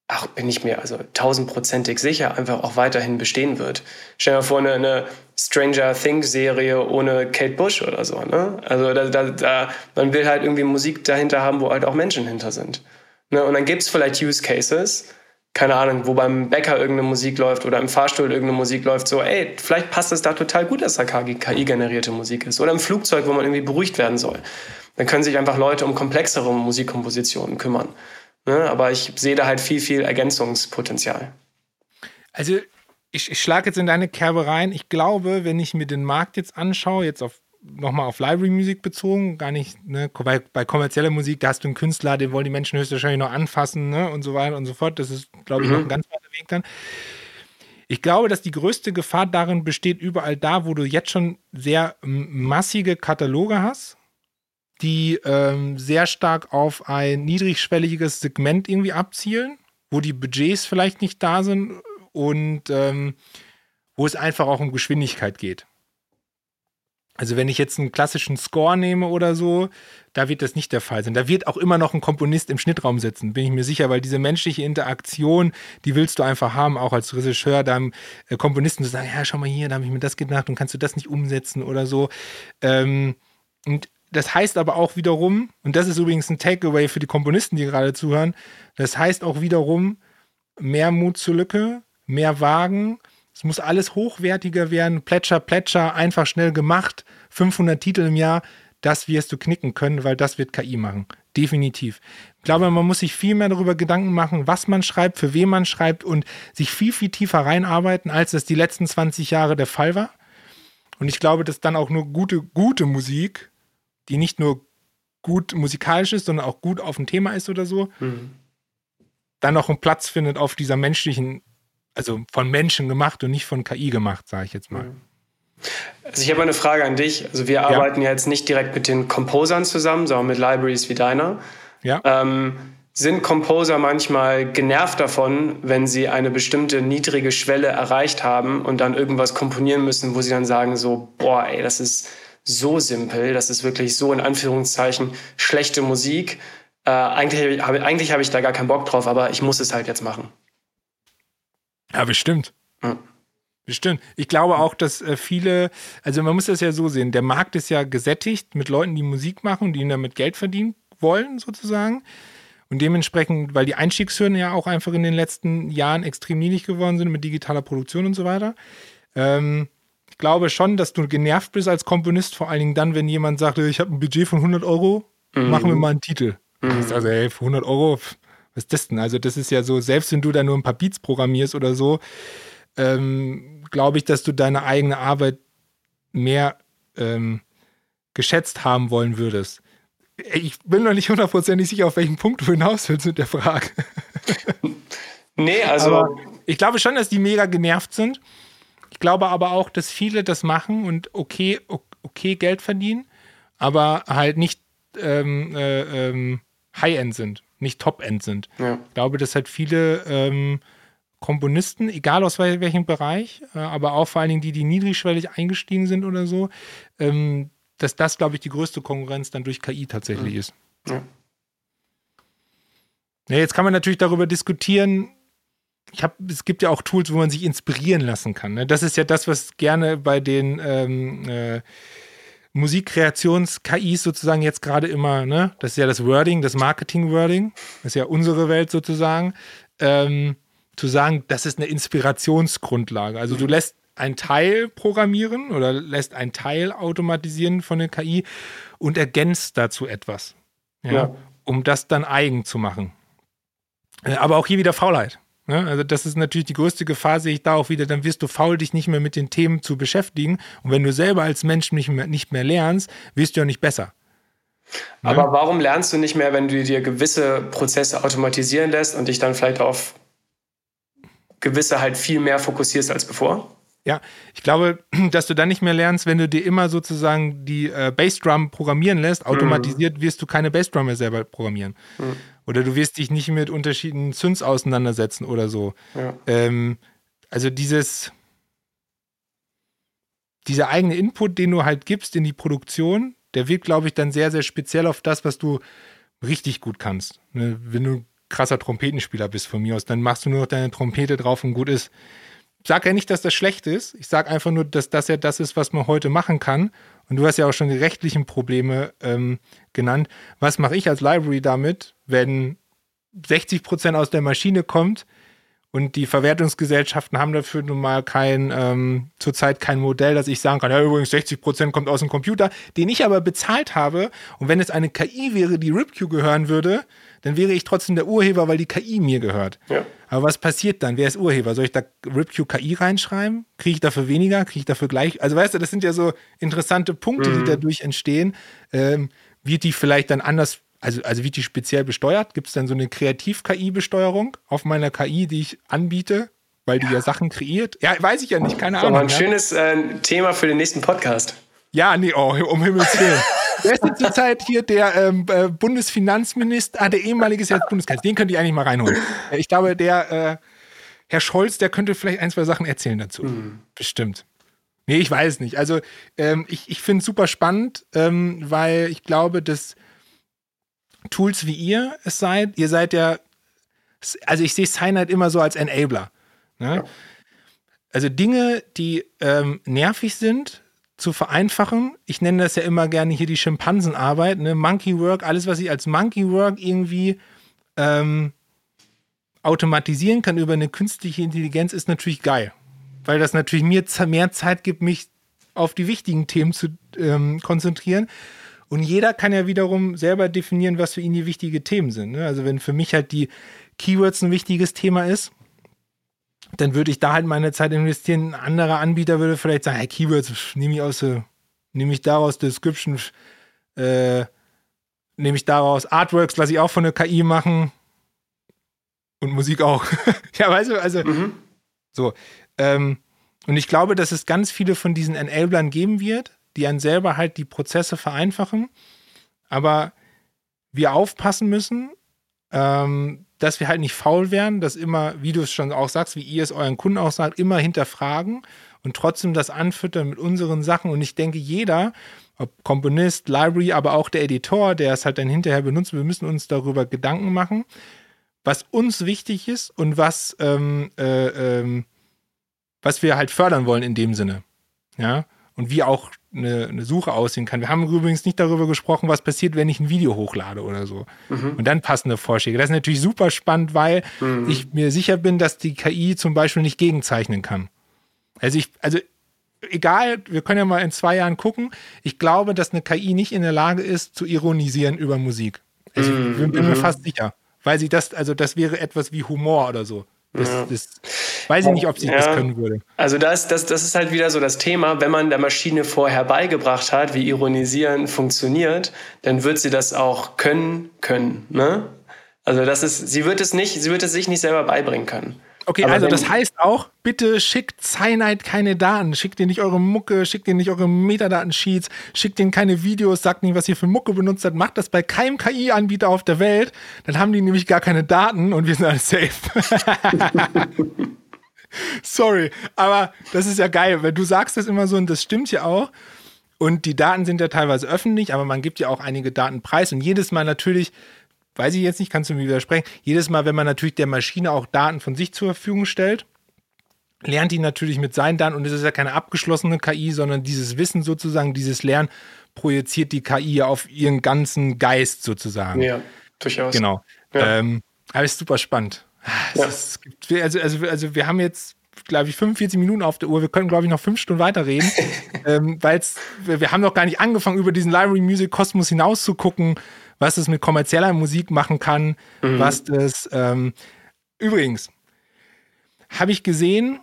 ach, bin ich mir also tausendprozentig sicher, einfach auch weiterhin bestehen wird. Stell dir mal vor, eine, eine Stranger Things Serie ohne Kate Bush oder so. Ne? Also da, da, da, man will halt irgendwie Musik dahinter haben, wo halt auch Menschen hinter sind. Ne? Und dann gibt es vielleicht Use Cases, keine Ahnung, wo beim Bäcker irgendeine Musik läuft oder im Fahrstuhl irgendeine Musik läuft, so, ey, vielleicht passt es da total gut, dass da KI-generierte Musik ist. Oder im Flugzeug, wo man irgendwie beruhigt werden soll. Dann können sich einfach Leute um komplexere Musikkompositionen kümmern. Ne? Aber ich sehe da halt viel, viel Ergänzungspotenzial. Also, ich, ich schlage jetzt in deine Kerbe rein. Ich glaube, wenn ich mir den Markt jetzt anschaue, jetzt auf nochmal auf Library-Musik bezogen, gar nicht, ne, bei, bei kommerzieller Musik, da hast du einen Künstler, den wollen die Menschen höchstwahrscheinlich noch anfassen, ne, und so weiter und so fort. Das ist, glaube ich, mhm. noch ein ganz weiter Weg dann. Ich glaube, dass die größte Gefahr darin besteht, überall da, wo du jetzt schon sehr massige Kataloge hast, die ähm, sehr stark auf ein niedrigschwelliges Segment irgendwie abzielen, wo die Budgets vielleicht nicht da sind und ähm, wo es einfach auch um Geschwindigkeit geht. Also wenn ich jetzt einen klassischen Score nehme oder so, da wird das nicht der Fall sein. Da wird auch immer noch ein Komponist im Schnittraum sitzen, bin ich mir sicher, weil diese menschliche Interaktion, die willst du einfach haben, auch als Regisseur, da äh, Komponisten zu sagen, ja, schau mal hier, da habe ich mir das gedacht und kannst du das nicht umsetzen oder so. Ähm, und das heißt aber auch wiederum, und das ist übrigens ein Takeaway für die Komponisten, die gerade zuhören, das heißt auch wiederum, mehr Mut zur Lücke, mehr Wagen, es muss alles hochwertiger werden, Plätscher, Plätscher, einfach schnell gemacht, 500 Titel im Jahr, das wirst du knicken können, weil das wird KI machen. Definitiv. Ich glaube, man muss sich viel mehr darüber Gedanken machen, was man schreibt, für wen man schreibt und sich viel, viel tiefer reinarbeiten, als das die letzten 20 Jahre der Fall war. Und ich glaube, dass dann auch nur gute, gute Musik, die nicht nur gut musikalisch ist, sondern auch gut auf dem Thema ist oder so, mhm. dann auch einen Platz findet auf dieser menschlichen also von Menschen gemacht und nicht von KI gemacht, sage ich jetzt mal. Also ich habe eine Frage an dich. Also wir arbeiten ja. jetzt nicht direkt mit den Composern zusammen, sondern mit Libraries wie deiner. Ja. Ähm, sind Composer manchmal genervt davon, wenn sie eine bestimmte niedrige Schwelle erreicht haben und dann irgendwas komponieren müssen, wo sie dann sagen so, boah, ey, das ist so simpel, das ist wirklich so in Anführungszeichen schlechte Musik. Äh, eigentlich eigentlich habe ich da gar keinen Bock drauf, aber ich muss es halt jetzt machen. Ja, bestimmt. Ja. Bestimmt. Ich glaube auch, dass äh, viele, also man muss das ja so sehen, der Markt ist ja gesättigt mit Leuten, die Musik machen, die damit Geld verdienen wollen, sozusagen. Und dementsprechend, weil die Einstiegshürden ja auch einfach in den letzten Jahren extrem niedrig geworden sind mit digitaler Produktion und so weiter. Ähm, ich glaube schon, dass du genervt bist als Komponist, vor allen Dingen dann, wenn jemand sagt, ich habe ein Budget von 100 Euro, mhm. machen wir mal einen Titel. Mhm. Also, ey, für 100 Euro, was ist das denn? Also, das ist ja so, selbst wenn du da nur ein paar Beats programmierst oder so, ähm, glaube ich, dass du deine eigene Arbeit mehr ähm, geschätzt haben wollen würdest. Ich bin noch nicht hundertprozentig sicher, auf welchen Punkt du hinaus willst mit der Frage. nee, also. Aber ich glaube schon, dass die mega genervt sind. Ich glaube aber auch, dass viele das machen und okay, okay Geld verdienen, aber halt nicht ähm, äh, ähm, High-End sind nicht Top-End sind. Ja. Ich glaube, dass halt viele ähm, Komponisten, egal aus welchem Bereich, äh, aber auch vor allen Dingen die, die niedrigschwellig eingestiegen sind oder so, ähm, dass das, glaube ich, die größte Konkurrenz dann durch KI tatsächlich mhm. ist. Ja. ja. Jetzt kann man natürlich darüber diskutieren, ich hab, es gibt ja auch Tools, wo man sich inspirieren lassen kann. Ne? Das ist ja das, was gerne bei den ähm, äh, Musikkreations-KIs sozusagen jetzt gerade immer, ne? Das ist ja das Wording, das Marketing-Wording. Das ist ja unsere Welt sozusagen. Ähm, zu sagen, das ist eine Inspirationsgrundlage. Also du lässt ein Teil programmieren oder lässt ein Teil automatisieren von der KI und ergänzt dazu etwas. Ja, ja. Um das dann eigen zu machen. Äh, aber auch hier wieder Faulheit. Ne? Also das ist natürlich die größte Gefahr, sehe ich da auch wieder, dann wirst du faul, dich nicht mehr mit den Themen zu beschäftigen. Und wenn du selber als Mensch nicht mehr, nicht mehr lernst, wirst du ja nicht besser. Ne? Aber warum lernst du nicht mehr, wenn du dir gewisse Prozesse automatisieren lässt und dich dann vielleicht auf gewisse halt viel mehr fokussierst als bevor? Ja, ich glaube, dass du dann nicht mehr lernst, wenn du dir immer sozusagen die äh, Bassdrum programmieren lässt, automatisiert wirst du keine Bassdrum mehr selber programmieren. Mhm. Oder du wirst dich nicht mit unterschiedlichen Synths auseinandersetzen oder so. Ja. Ähm, also dieses, dieser eigene Input, den du halt gibst in die Produktion, der wird, glaube ich, dann sehr, sehr speziell auf das, was du richtig gut kannst. Ne? Wenn du krasser Trompetenspieler bist von mir aus, dann machst du nur noch deine Trompete drauf und gut ist. Ich sage ja nicht, dass das schlecht ist. Ich sage einfach nur, dass das ja das ist, was man heute machen kann. Und du hast ja auch schon die rechtlichen Probleme ähm, genannt. Was mache ich als Library damit, wenn 60 Prozent aus der Maschine kommt und die Verwertungsgesellschaften haben dafür nun mal kein, ähm, zurzeit kein Modell, dass ich sagen kann, ja übrigens 60 Prozent kommt aus dem Computer, den ich aber bezahlt habe. Und wenn es eine KI wäre, die RipQ gehören würde, dann wäre ich trotzdem der Urheber, weil die KI mir gehört. Ja. Aber was passiert dann? Wer ist Urheber? Soll ich da RipQ KI reinschreiben? Kriege ich dafür weniger? Kriege ich dafür gleich? Also weißt du, das sind ja so interessante Punkte, mhm. die dadurch entstehen. Ähm, wird die vielleicht dann anders also, also wird die speziell besteuert? Gibt es dann so eine Kreativ-KI-Besteuerung auf meiner KI, die ich anbiete, weil die ja, ja Sachen kreiert? Ja, weiß ich ja nicht, keine Ahnung. Aber ein ja. schönes äh, Thema für den nächsten Podcast. Ja, nee, oh, um Himmels Willen. Wer ist denn zurzeit hier der ähm, äh, Bundesfinanzminister, ah, der ehemalige ist jetzt Bundeskanzler, den könnte ich eigentlich mal reinholen. Äh, ich glaube, der äh, Herr Scholz, der könnte vielleicht ein, zwei Sachen erzählen dazu. Mhm. Bestimmt. Nee, ich weiß nicht. Also ähm, ich, ich finde es super spannend, ähm, weil ich glaube, dass Tools wie ihr es seid, ihr seid ja, also ich sehe Cyanide immer so als Enabler. Ne? Ja. Also Dinge, die ähm, nervig sind, zu vereinfachen. Ich nenne das ja immer gerne hier die Schimpansenarbeit, ne? Monkey Work, alles, was ich als Monkey Work irgendwie ähm, automatisieren kann über eine künstliche Intelligenz, ist natürlich geil. Weil das natürlich mir mehr Zeit gibt, mich auf die wichtigen Themen zu ähm, konzentrieren. Und jeder kann ja wiederum selber definieren, was für ihn die wichtigen Themen sind. Ne? Also wenn für mich halt die Keywords ein wichtiges Thema ist, dann würde ich da halt meine Zeit investieren. Ein anderer Anbieter würde vielleicht sagen, hey, Keywords nehme ich aus, nehme ich daraus Description, äh, nehme ich daraus Artworks, lasse ich auch von der KI machen und Musik auch. ja, weißt du, also mhm. so. Ähm, und ich glaube, dass es ganz viele von diesen Enablern geben wird, die einen selber halt die Prozesse vereinfachen. Aber wir aufpassen müssen, ähm, dass wir halt nicht faul werden, dass immer, wie du es schon auch sagst, wie ihr es euren Kunden auch sagt, immer hinterfragen und trotzdem das anfüttern mit unseren Sachen. Und ich denke, jeder, ob Komponist, Library, aber auch der Editor, der es halt dann hinterher benutzt, wir müssen uns darüber Gedanken machen, was uns wichtig ist und was, ähm, äh, ähm, was wir halt fördern wollen in dem Sinne. Ja. Und wie auch eine, eine, Suche aussehen kann. Wir haben übrigens nicht darüber gesprochen, was passiert, wenn ich ein Video hochlade oder so. Mhm. Und dann passende Vorschläge. Das ist natürlich super spannend, weil mhm. ich mir sicher bin, dass die KI zum Beispiel nicht gegenzeichnen kann. Also ich, also egal, wir können ja mal in zwei Jahren gucken. Ich glaube, dass eine KI nicht in der Lage ist, zu ironisieren über Musik. Also ich mhm. bin mir mhm. fast sicher. Weil sie das, also das wäre etwas wie Humor oder so. Das, ja. das, weiß ich nicht, ob sie ja. das können würde. Also das, das, das ist halt wieder so das Thema, wenn man der Maschine vorher beigebracht hat, wie Ironisieren funktioniert, dann wird sie das auch können können. Ne? Also das ist, sie wird es nicht, sie wird es sich nicht selber beibringen können. Okay, Aber also das heißt auch, bitte schickt Cyanide keine Daten. Schickt ihr nicht eure Mucke, schickt ihr nicht eure Metadatensheets, schickt ihnen keine Videos, sagt nicht, was ihr für Mucke benutzt habt. Macht das bei keinem KI-Anbieter auf der Welt. Dann haben die nämlich gar keine Daten und wir sind alles safe. Sorry, aber das ist ja geil, weil du sagst das immer so und das stimmt ja auch. Und die Daten sind ja teilweise öffentlich, aber man gibt ja auch einige Daten preis. Und jedes Mal natürlich weiß ich jetzt nicht, kannst du mir widersprechen. Jedes Mal, wenn man natürlich der Maschine auch Daten von sich zur Verfügung stellt, lernt die natürlich mit seinen Daten und es ist ja keine abgeschlossene KI, sondern dieses Wissen sozusagen, dieses Lernen projiziert die KI auf ihren ganzen Geist sozusagen. Ja, durchaus. Genau. Ja. Ähm, aber ist super spannend. Ja. Ist, also, also, also wir haben jetzt glaube ich, 45 Minuten auf der Uhr. Wir können, glaube ich, noch fünf Stunden weiterreden, ähm, weil wir, wir haben noch gar nicht angefangen, über diesen Library Music Kosmos hinaus zu gucken was es mit kommerzieller Musik machen kann, mhm. was das. Ähm, übrigens, habe ich gesehen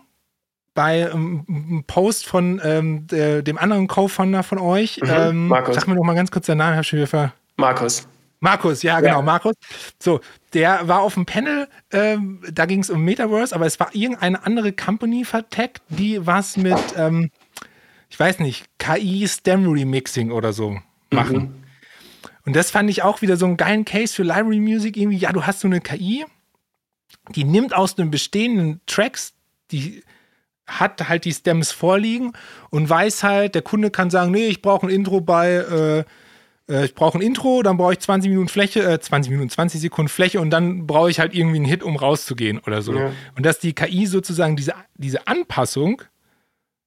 bei ähm, einem Post von ähm, der, dem anderen Co-Founder von euch. Mhm. Ähm, Markus. Sag mir noch mal ganz kurz den Namen, Herr Schäfer. Markus. Markus, ja, genau, ja. Markus. So, der war auf dem Panel, ähm, da ging es um Metaverse, aber es war irgendeine andere Company verteckt, die was mit, ähm, ich weiß nicht, KI Stem Remixing oder so machen. Mhm. Und das fand ich auch wieder so einen geilen Case für Library Music. Irgendwie, ja, du hast so eine KI, die nimmt aus den bestehenden Tracks, die hat halt die Stems vorliegen und weiß halt, der Kunde kann sagen, nee, ich brauche ein Intro bei, äh, äh ich brauche ein Intro, dann brauche ich 20 Minuten Fläche, äh, 20 Minuten, 20 Sekunden Fläche und dann brauche ich halt irgendwie einen Hit, um rauszugehen oder so. Ja. Und dass die KI sozusagen diese, diese Anpassung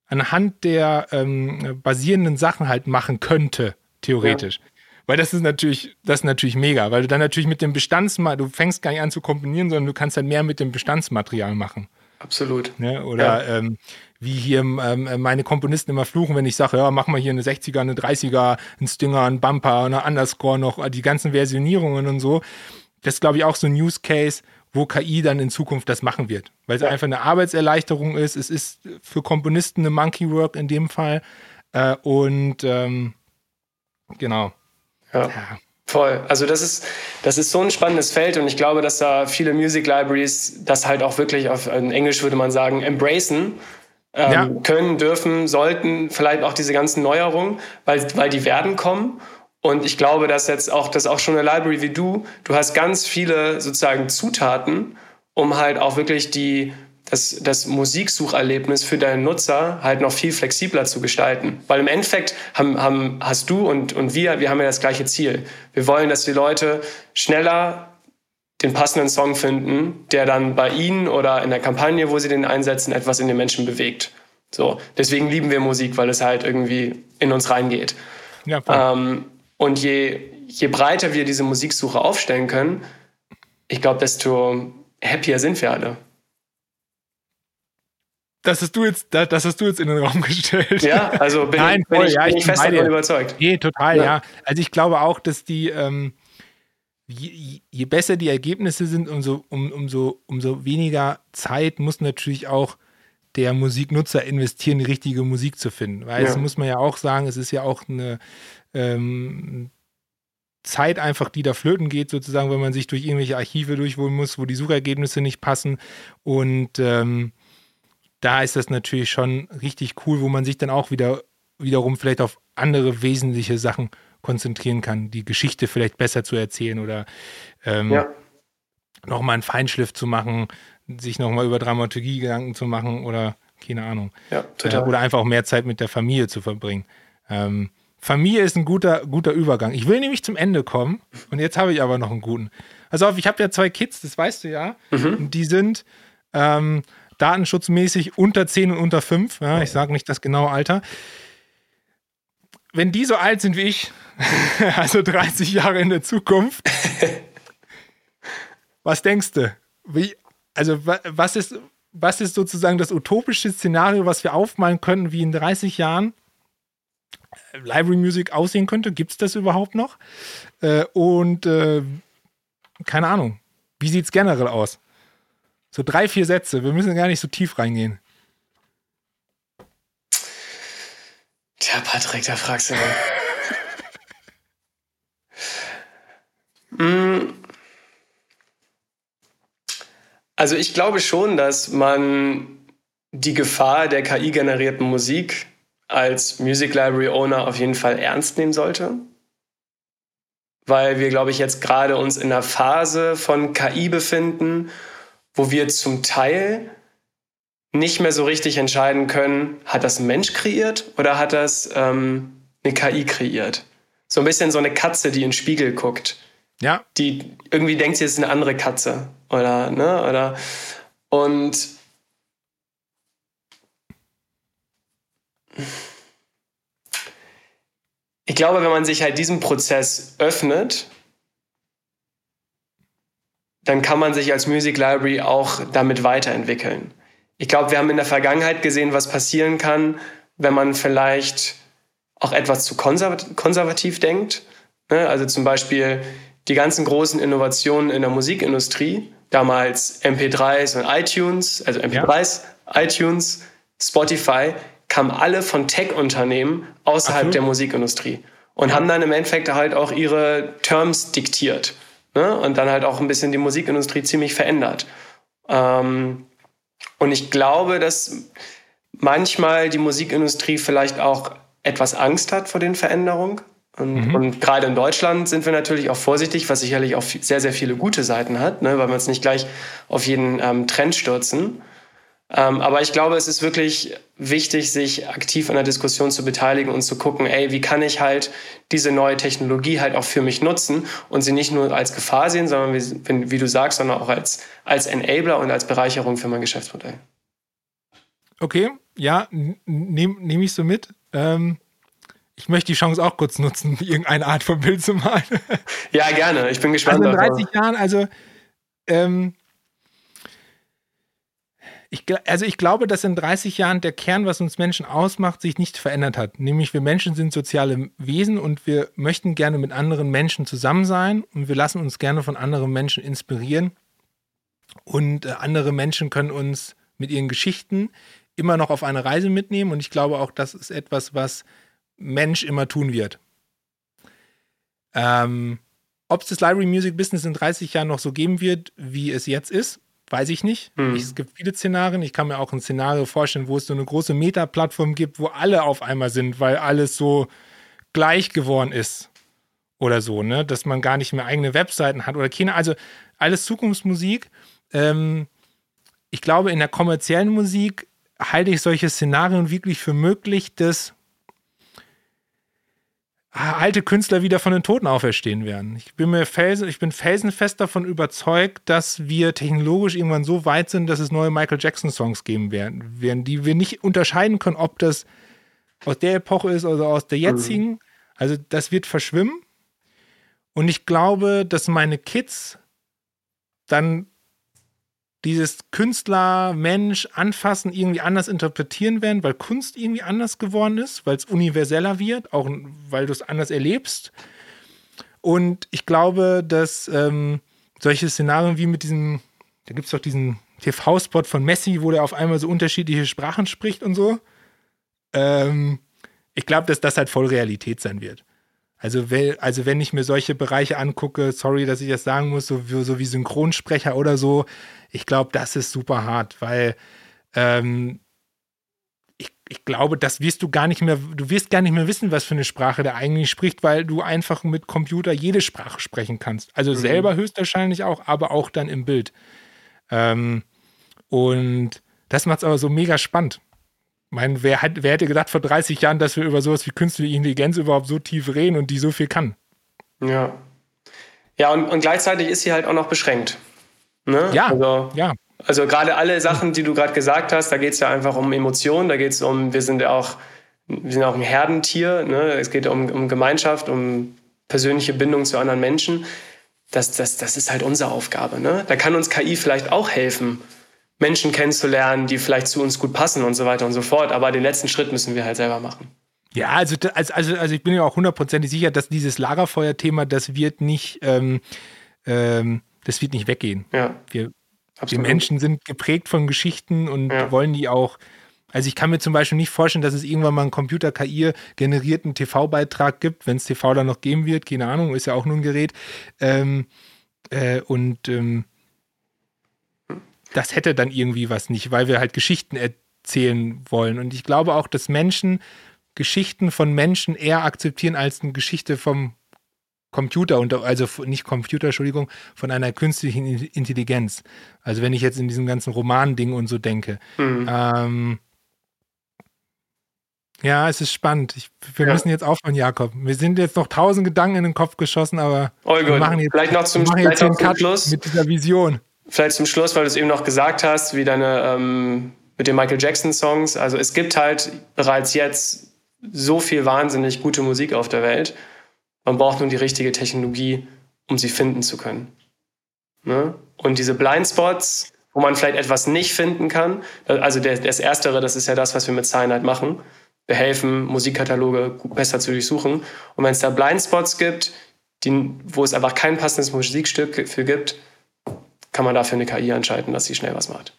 anhand der ähm, basierenden Sachen halt machen könnte, theoretisch. Ja. Weil das ist natürlich, das ist natürlich mega, weil du dann natürlich mit dem Bestandsmaterial, du fängst gar nicht an zu komponieren, sondern du kannst dann mehr mit dem Bestandsmaterial machen. Absolut. Ne? Oder ja. ähm, wie hier ähm, meine Komponisten immer fluchen, wenn ich sage, ja, mach mal hier eine 60er, eine 30er, ein Stinger, ein Bumper, eine Underscore noch, die ganzen Versionierungen und so. Das ist, glaube ich, auch so ein Use Case, wo KI dann in Zukunft das machen wird. Weil es ja. einfach eine Arbeitserleichterung ist. Es ist für Komponisten eine Monkey Work in dem Fall. Äh, und ähm, genau. Ja. Voll. Also das ist, das ist so ein spannendes Feld und ich glaube, dass da viele Music Libraries das halt auch wirklich auf in Englisch würde man sagen, embracen. Ähm, ja. können, dürfen, sollten, vielleicht auch diese ganzen Neuerungen, weil, weil die werden kommen. Und ich glaube, dass jetzt auch, dass auch schon eine Library wie du, du hast ganz viele sozusagen Zutaten, um halt auch wirklich die das, das Musiksucherlebnis für deinen Nutzer halt noch viel flexibler zu gestalten. Weil im Endeffekt haben, haben, hast du und, und wir, wir haben ja das gleiche Ziel. Wir wollen, dass die Leute schneller den passenden Song finden, der dann bei ihnen oder in der Kampagne, wo sie den einsetzen, etwas in den Menschen bewegt. So, deswegen lieben wir Musik, weil es halt irgendwie in uns reingeht. Ja, ähm, und je, je breiter wir diese Musiksuche aufstellen können, ich glaube, desto happier sind wir alle. Das hast du jetzt, das hast du jetzt in den Raum gestellt. Ja, also bin, Nein, voll, bin ich, ja, bin ich fest davon überzeugt. Nee, total, ja. ja. Also ich glaube auch, dass die, ähm, je, je, besser die Ergebnisse sind, umso, um, umso, umso weniger Zeit muss natürlich auch der Musiknutzer investieren, die richtige Musik zu finden. Weil ja. es muss man ja auch sagen, es ist ja auch eine ähm, Zeit einfach, die da flöten geht, sozusagen, wenn man sich durch irgendwelche Archive durchholen muss, wo die Suchergebnisse nicht passen. Und ähm, da ist das natürlich schon richtig cool, wo man sich dann auch wieder wiederum vielleicht auf andere wesentliche Sachen konzentrieren kann, die Geschichte vielleicht besser zu erzählen oder ähm, ja. nochmal einen Feinschliff zu machen, sich nochmal über Dramaturgie Gedanken zu machen oder keine Ahnung. Ja, total. Äh, oder einfach auch mehr Zeit mit der Familie zu verbringen. Ähm, Familie ist ein guter, guter Übergang. Ich will nämlich zum Ende kommen und jetzt habe ich aber noch einen guten. Also ich habe ja zwei Kids, das weißt du ja. Mhm. Die sind ähm, datenschutzmäßig unter 10 und unter 5. Ja, ich sage nicht das genaue Alter. Wenn die so alt sind wie ich, also 30 Jahre in der Zukunft. was denkst du? Wie, also was ist, was ist sozusagen das utopische Szenario, was wir aufmalen könnten, wie in 30 Jahren Library Music aussehen könnte? Gibt es das überhaupt noch? Äh, und äh, keine Ahnung. Wie sieht es generell aus? So drei, vier Sätze. Wir müssen gar nicht so tief reingehen. Tja, Patrick, da fragst du mal. Mm. Also ich glaube schon, dass man die Gefahr der KI-generierten Musik als Music Library Owner auf jeden Fall ernst nehmen sollte. Weil wir, glaube ich, jetzt gerade uns in einer Phase von KI befinden, wo wir zum Teil nicht mehr so richtig entscheiden können, hat das ein Mensch kreiert oder hat das ähm, eine KI kreiert? So ein bisschen so eine Katze, die in den Spiegel guckt. Ja. Die irgendwie denkt, sie ist eine andere Katze. Oder, ne? Oder. Und. Ich glaube, wenn man sich halt diesem Prozess öffnet, dann kann man sich als Music Library auch damit weiterentwickeln. Ich glaube, wir haben in der Vergangenheit gesehen, was passieren kann, wenn man vielleicht auch etwas zu konservativ denkt. Ne? Also zum Beispiel die ganzen großen Innovationen in der Musikindustrie, damals MP3s und iTunes, also MP3s, ja. iTunes, Spotify, kamen alle von Tech-Unternehmen außerhalb der Musikindustrie und ja. haben dann im Endeffekt halt auch ihre Terms diktiert ne? und dann halt auch ein bisschen die Musikindustrie ziemlich verändert. Ähm, und ich glaube, dass manchmal die Musikindustrie vielleicht auch etwas Angst hat vor den Veränderungen und, mhm. und, gerade in Deutschland sind wir natürlich auch vorsichtig, was sicherlich auch sehr, sehr viele gute Seiten hat, ne, weil wir uns nicht gleich auf jeden ähm, Trend stürzen. Ähm, aber ich glaube, es ist wirklich wichtig, sich aktiv an der Diskussion zu beteiligen und zu gucken, ey, wie kann ich halt diese neue Technologie halt auch für mich nutzen und sie nicht nur als Gefahr sehen, sondern wie, wie du sagst, sondern auch als, als Enabler und als Bereicherung für mein Geschäftsmodell. Okay, ja, nehme nehm ich so mit. Ähm ich möchte die Chance auch kurz nutzen, irgendeine Art von Bild zu malen. Ja, gerne. Ich bin gespannt. Also in 30 davor. Jahren, also, ähm, ich, also ich glaube, dass in 30 Jahren der Kern, was uns Menschen ausmacht, sich nicht verändert hat. Nämlich wir Menschen sind soziale Wesen und wir möchten gerne mit anderen Menschen zusammen sein und wir lassen uns gerne von anderen Menschen inspirieren. Und äh, andere Menschen können uns mit ihren Geschichten immer noch auf eine Reise mitnehmen. Und ich glaube auch, das ist etwas, was Mensch immer tun wird. Ähm, Ob es das Library Music Business in 30 Jahren noch so geben wird, wie es jetzt ist, weiß ich nicht. Mhm. Es gibt viele Szenarien. Ich kann mir auch ein Szenario vorstellen, wo es so eine große Meta-Plattform gibt, wo alle auf einmal sind, weil alles so gleich geworden ist. Oder so, ne? Dass man gar nicht mehr eigene Webseiten hat oder keine. Also alles Zukunftsmusik. Ähm, ich glaube, in der kommerziellen Musik halte ich solche Szenarien wirklich für möglich, dass alte Künstler wieder von den Toten auferstehen werden. Ich bin mir felsen, ich bin felsenfest davon überzeugt, dass wir technologisch irgendwann so weit sind, dass es neue Michael Jackson Songs geben werden, werden die wir nicht unterscheiden können, ob das aus der Epoche ist oder aus der jetzigen. Mhm. Also das wird verschwimmen. Und ich glaube, dass meine Kids dann dieses Künstler, Mensch, Anfassen irgendwie anders interpretieren werden, weil Kunst irgendwie anders geworden ist, weil es universeller wird, auch weil du es anders erlebst. Und ich glaube, dass ähm, solche Szenarien wie mit diesem, da gibt es doch diesen TV-Spot von Messi, wo der auf einmal so unterschiedliche Sprachen spricht und so. Ähm, ich glaube, dass das halt voll Realität sein wird. Also, also wenn ich mir solche Bereiche angucke, sorry, dass ich das sagen muss, so, so wie Synchronsprecher oder so, ich glaube, das ist super hart, weil ähm, ich, ich glaube, das wirst du gar nicht mehr, du wirst gar nicht mehr wissen, was für eine Sprache der eigentlich spricht, weil du einfach mit Computer jede Sprache sprechen kannst. Also mhm. selber höchstwahrscheinlich auch, aber auch dann im Bild. Ähm, und das macht es aber so mega spannend meine, wer, hat, wer hätte gedacht vor 30 Jahren, dass wir über sowas wie künstliche Intelligenz überhaupt so tief reden und die so viel kann? Ja. Ja, und, und gleichzeitig ist sie halt auch noch beschränkt. Ne? Ja, also, ja. Also gerade alle Sachen, die du gerade gesagt hast, da geht es ja einfach um Emotionen, da geht es um, wir sind ja auch, wir sind auch ein Herdentier, ne? es geht um, um Gemeinschaft, um persönliche Bindung zu anderen Menschen. Das, das, das ist halt unsere Aufgabe. Ne? Da kann uns KI vielleicht auch helfen, Menschen kennenzulernen, die vielleicht zu uns gut passen und so weiter und so fort. Aber den letzten Schritt müssen wir halt selber machen. Ja, also, also, also ich bin ja auch hundertprozentig sicher, dass dieses Lagerfeuer-Thema, das wird nicht, ähm, ähm, das wird nicht weggehen. Ja. Wir, die Menschen sind geprägt von Geschichten und ja. wollen die auch. Also ich kann mir zum Beispiel nicht vorstellen, dass es irgendwann mal einen Computer-KI generierten TV-Beitrag gibt, wenn es TV dann noch geben wird, keine Ahnung, ist ja auch nur ein Gerät. Ähm, äh, und ähm, das hätte dann irgendwie was nicht, weil wir halt Geschichten erzählen wollen. Und ich glaube auch, dass Menschen Geschichten von Menschen eher akzeptieren als eine Geschichte vom Computer, also nicht Computer, Entschuldigung, von einer künstlichen Intelligenz. Also wenn ich jetzt in diesem ganzen Roman-Ding und so denke. Mhm. Ähm, ja, es ist spannend. Ich, wir ja. müssen jetzt aufhören, Jakob. Wir sind jetzt noch tausend Gedanken in den Kopf geschossen, aber oh wir machen jetzt, vielleicht noch zum, vielleicht noch zum Schluss mit dieser Vision. Vielleicht zum Schluss, weil du es eben noch gesagt hast, wie deine ähm, mit den Michael Jackson Songs. Also es gibt halt bereits jetzt so viel wahnsinnig gute Musik auf der Welt. Man braucht nur die richtige Technologie, um sie finden zu können. Ne? Und diese Blindspots, wo man vielleicht etwas nicht finden kann, also das Erstere, das ist ja das, was wir mit Cyanide machen. Wir helfen, Musikkataloge besser zu durchsuchen. Und wenn es da Blindspots gibt, die, wo es einfach kein passendes Musikstück für gibt, kann man dafür eine KI anschalten, dass sie schnell was macht.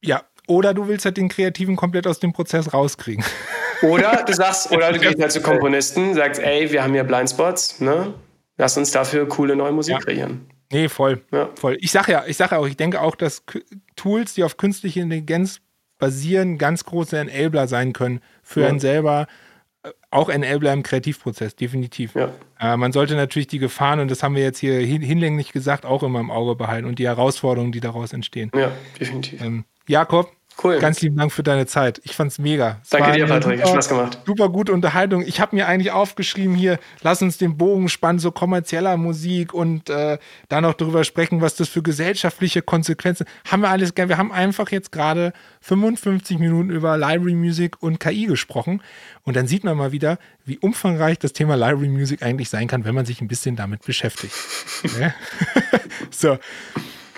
Ja, oder du willst halt den Kreativen komplett aus dem Prozess rauskriegen. Oder du sagst, oder du gehst halt zu Komponisten, sagst, ey, wir haben hier Blindspots, ne? Lass uns dafür coole neue Musik ja. kreieren. Nee, voll. Ja. voll. Ich sage ja, ich sage auch, ich denke auch, dass Tools, die auf künstliche Intelligenz basieren, ganz große Enabler sein können für ja. einen selber, auch Enabler im Kreativprozess, definitiv. Ja. Äh, man sollte natürlich die Gefahren, und das haben wir jetzt hier hin, hinlänglich gesagt, auch immer im Auge behalten und die Herausforderungen, die daraus entstehen. Ja, definitiv. Ähm, Jakob, Cool. Ganz lieben Dank für deine Zeit. Ich fand's mega. Es Danke dir, Patrick. Super, Spaß gemacht. Super gute Unterhaltung. Ich habe mir eigentlich aufgeschrieben hier, lass uns den Bogen spannen, so kommerzieller Musik und äh, da noch darüber sprechen, was das für gesellschaftliche Konsequenzen haben wir alles gern. Wir haben einfach jetzt gerade 55 Minuten über Library Music und KI gesprochen. Und dann sieht man mal wieder, wie umfangreich das Thema Library Music eigentlich sein kann, wenn man sich ein bisschen damit beschäftigt. so.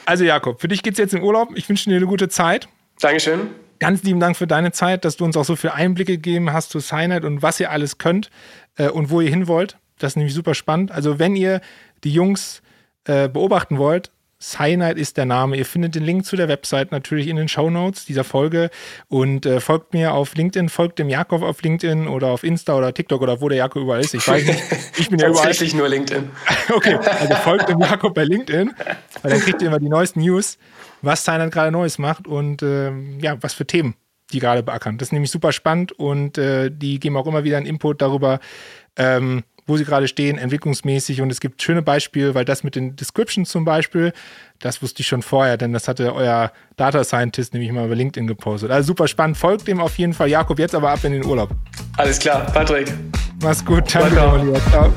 Also Jakob, für dich geht's jetzt in Urlaub. Ich wünsche dir eine gute Zeit. Dankeschön. Ganz lieben Dank für deine Zeit, dass du uns auch so viele Einblicke gegeben hast zu Cyanide und was ihr alles könnt äh, und wo ihr hin wollt. Das ist nämlich super spannend. Also, wenn ihr die Jungs äh, beobachten wollt, Cyanide ist der Name. Ihr findet den Link zu der Website natürlich in den Show Notes dieser Folge und äh, folgt mir auf LinkedIn, folgt dem Jakob auf LinkedIn oder auf Insta oder TikTok oder wo der Jakob überall ist. Ich weiß nicht. Ich bin ja überall. Tatsächlich nur LinkedIn. okay, also folgt dem Jakob bei LinkedIn, weil dann kriegt ihr immer die neuesten News was Thailand gerade Neues macht und äh, ja, was für Themen die gerade beackern. Das ist nämlich super spannend und äh, die geben auch immer wieder einen Input darüber, ähm, wo sie gerade stehen, entwicklungsmäßig. Und es gibt schöne Beispiele, weil das mit den Descriptions zum Beispiel, das wusste ich schon vorher, denn das hatte euer Data Scientist nämlich mal über LinkedIn gepostet. Also super spannend. Folgt dem auf jeden Fall. Jakob, jetzt aber ab in den Urlaub. Alles klar, Patrick. Mach's gut. Danke. Ciao.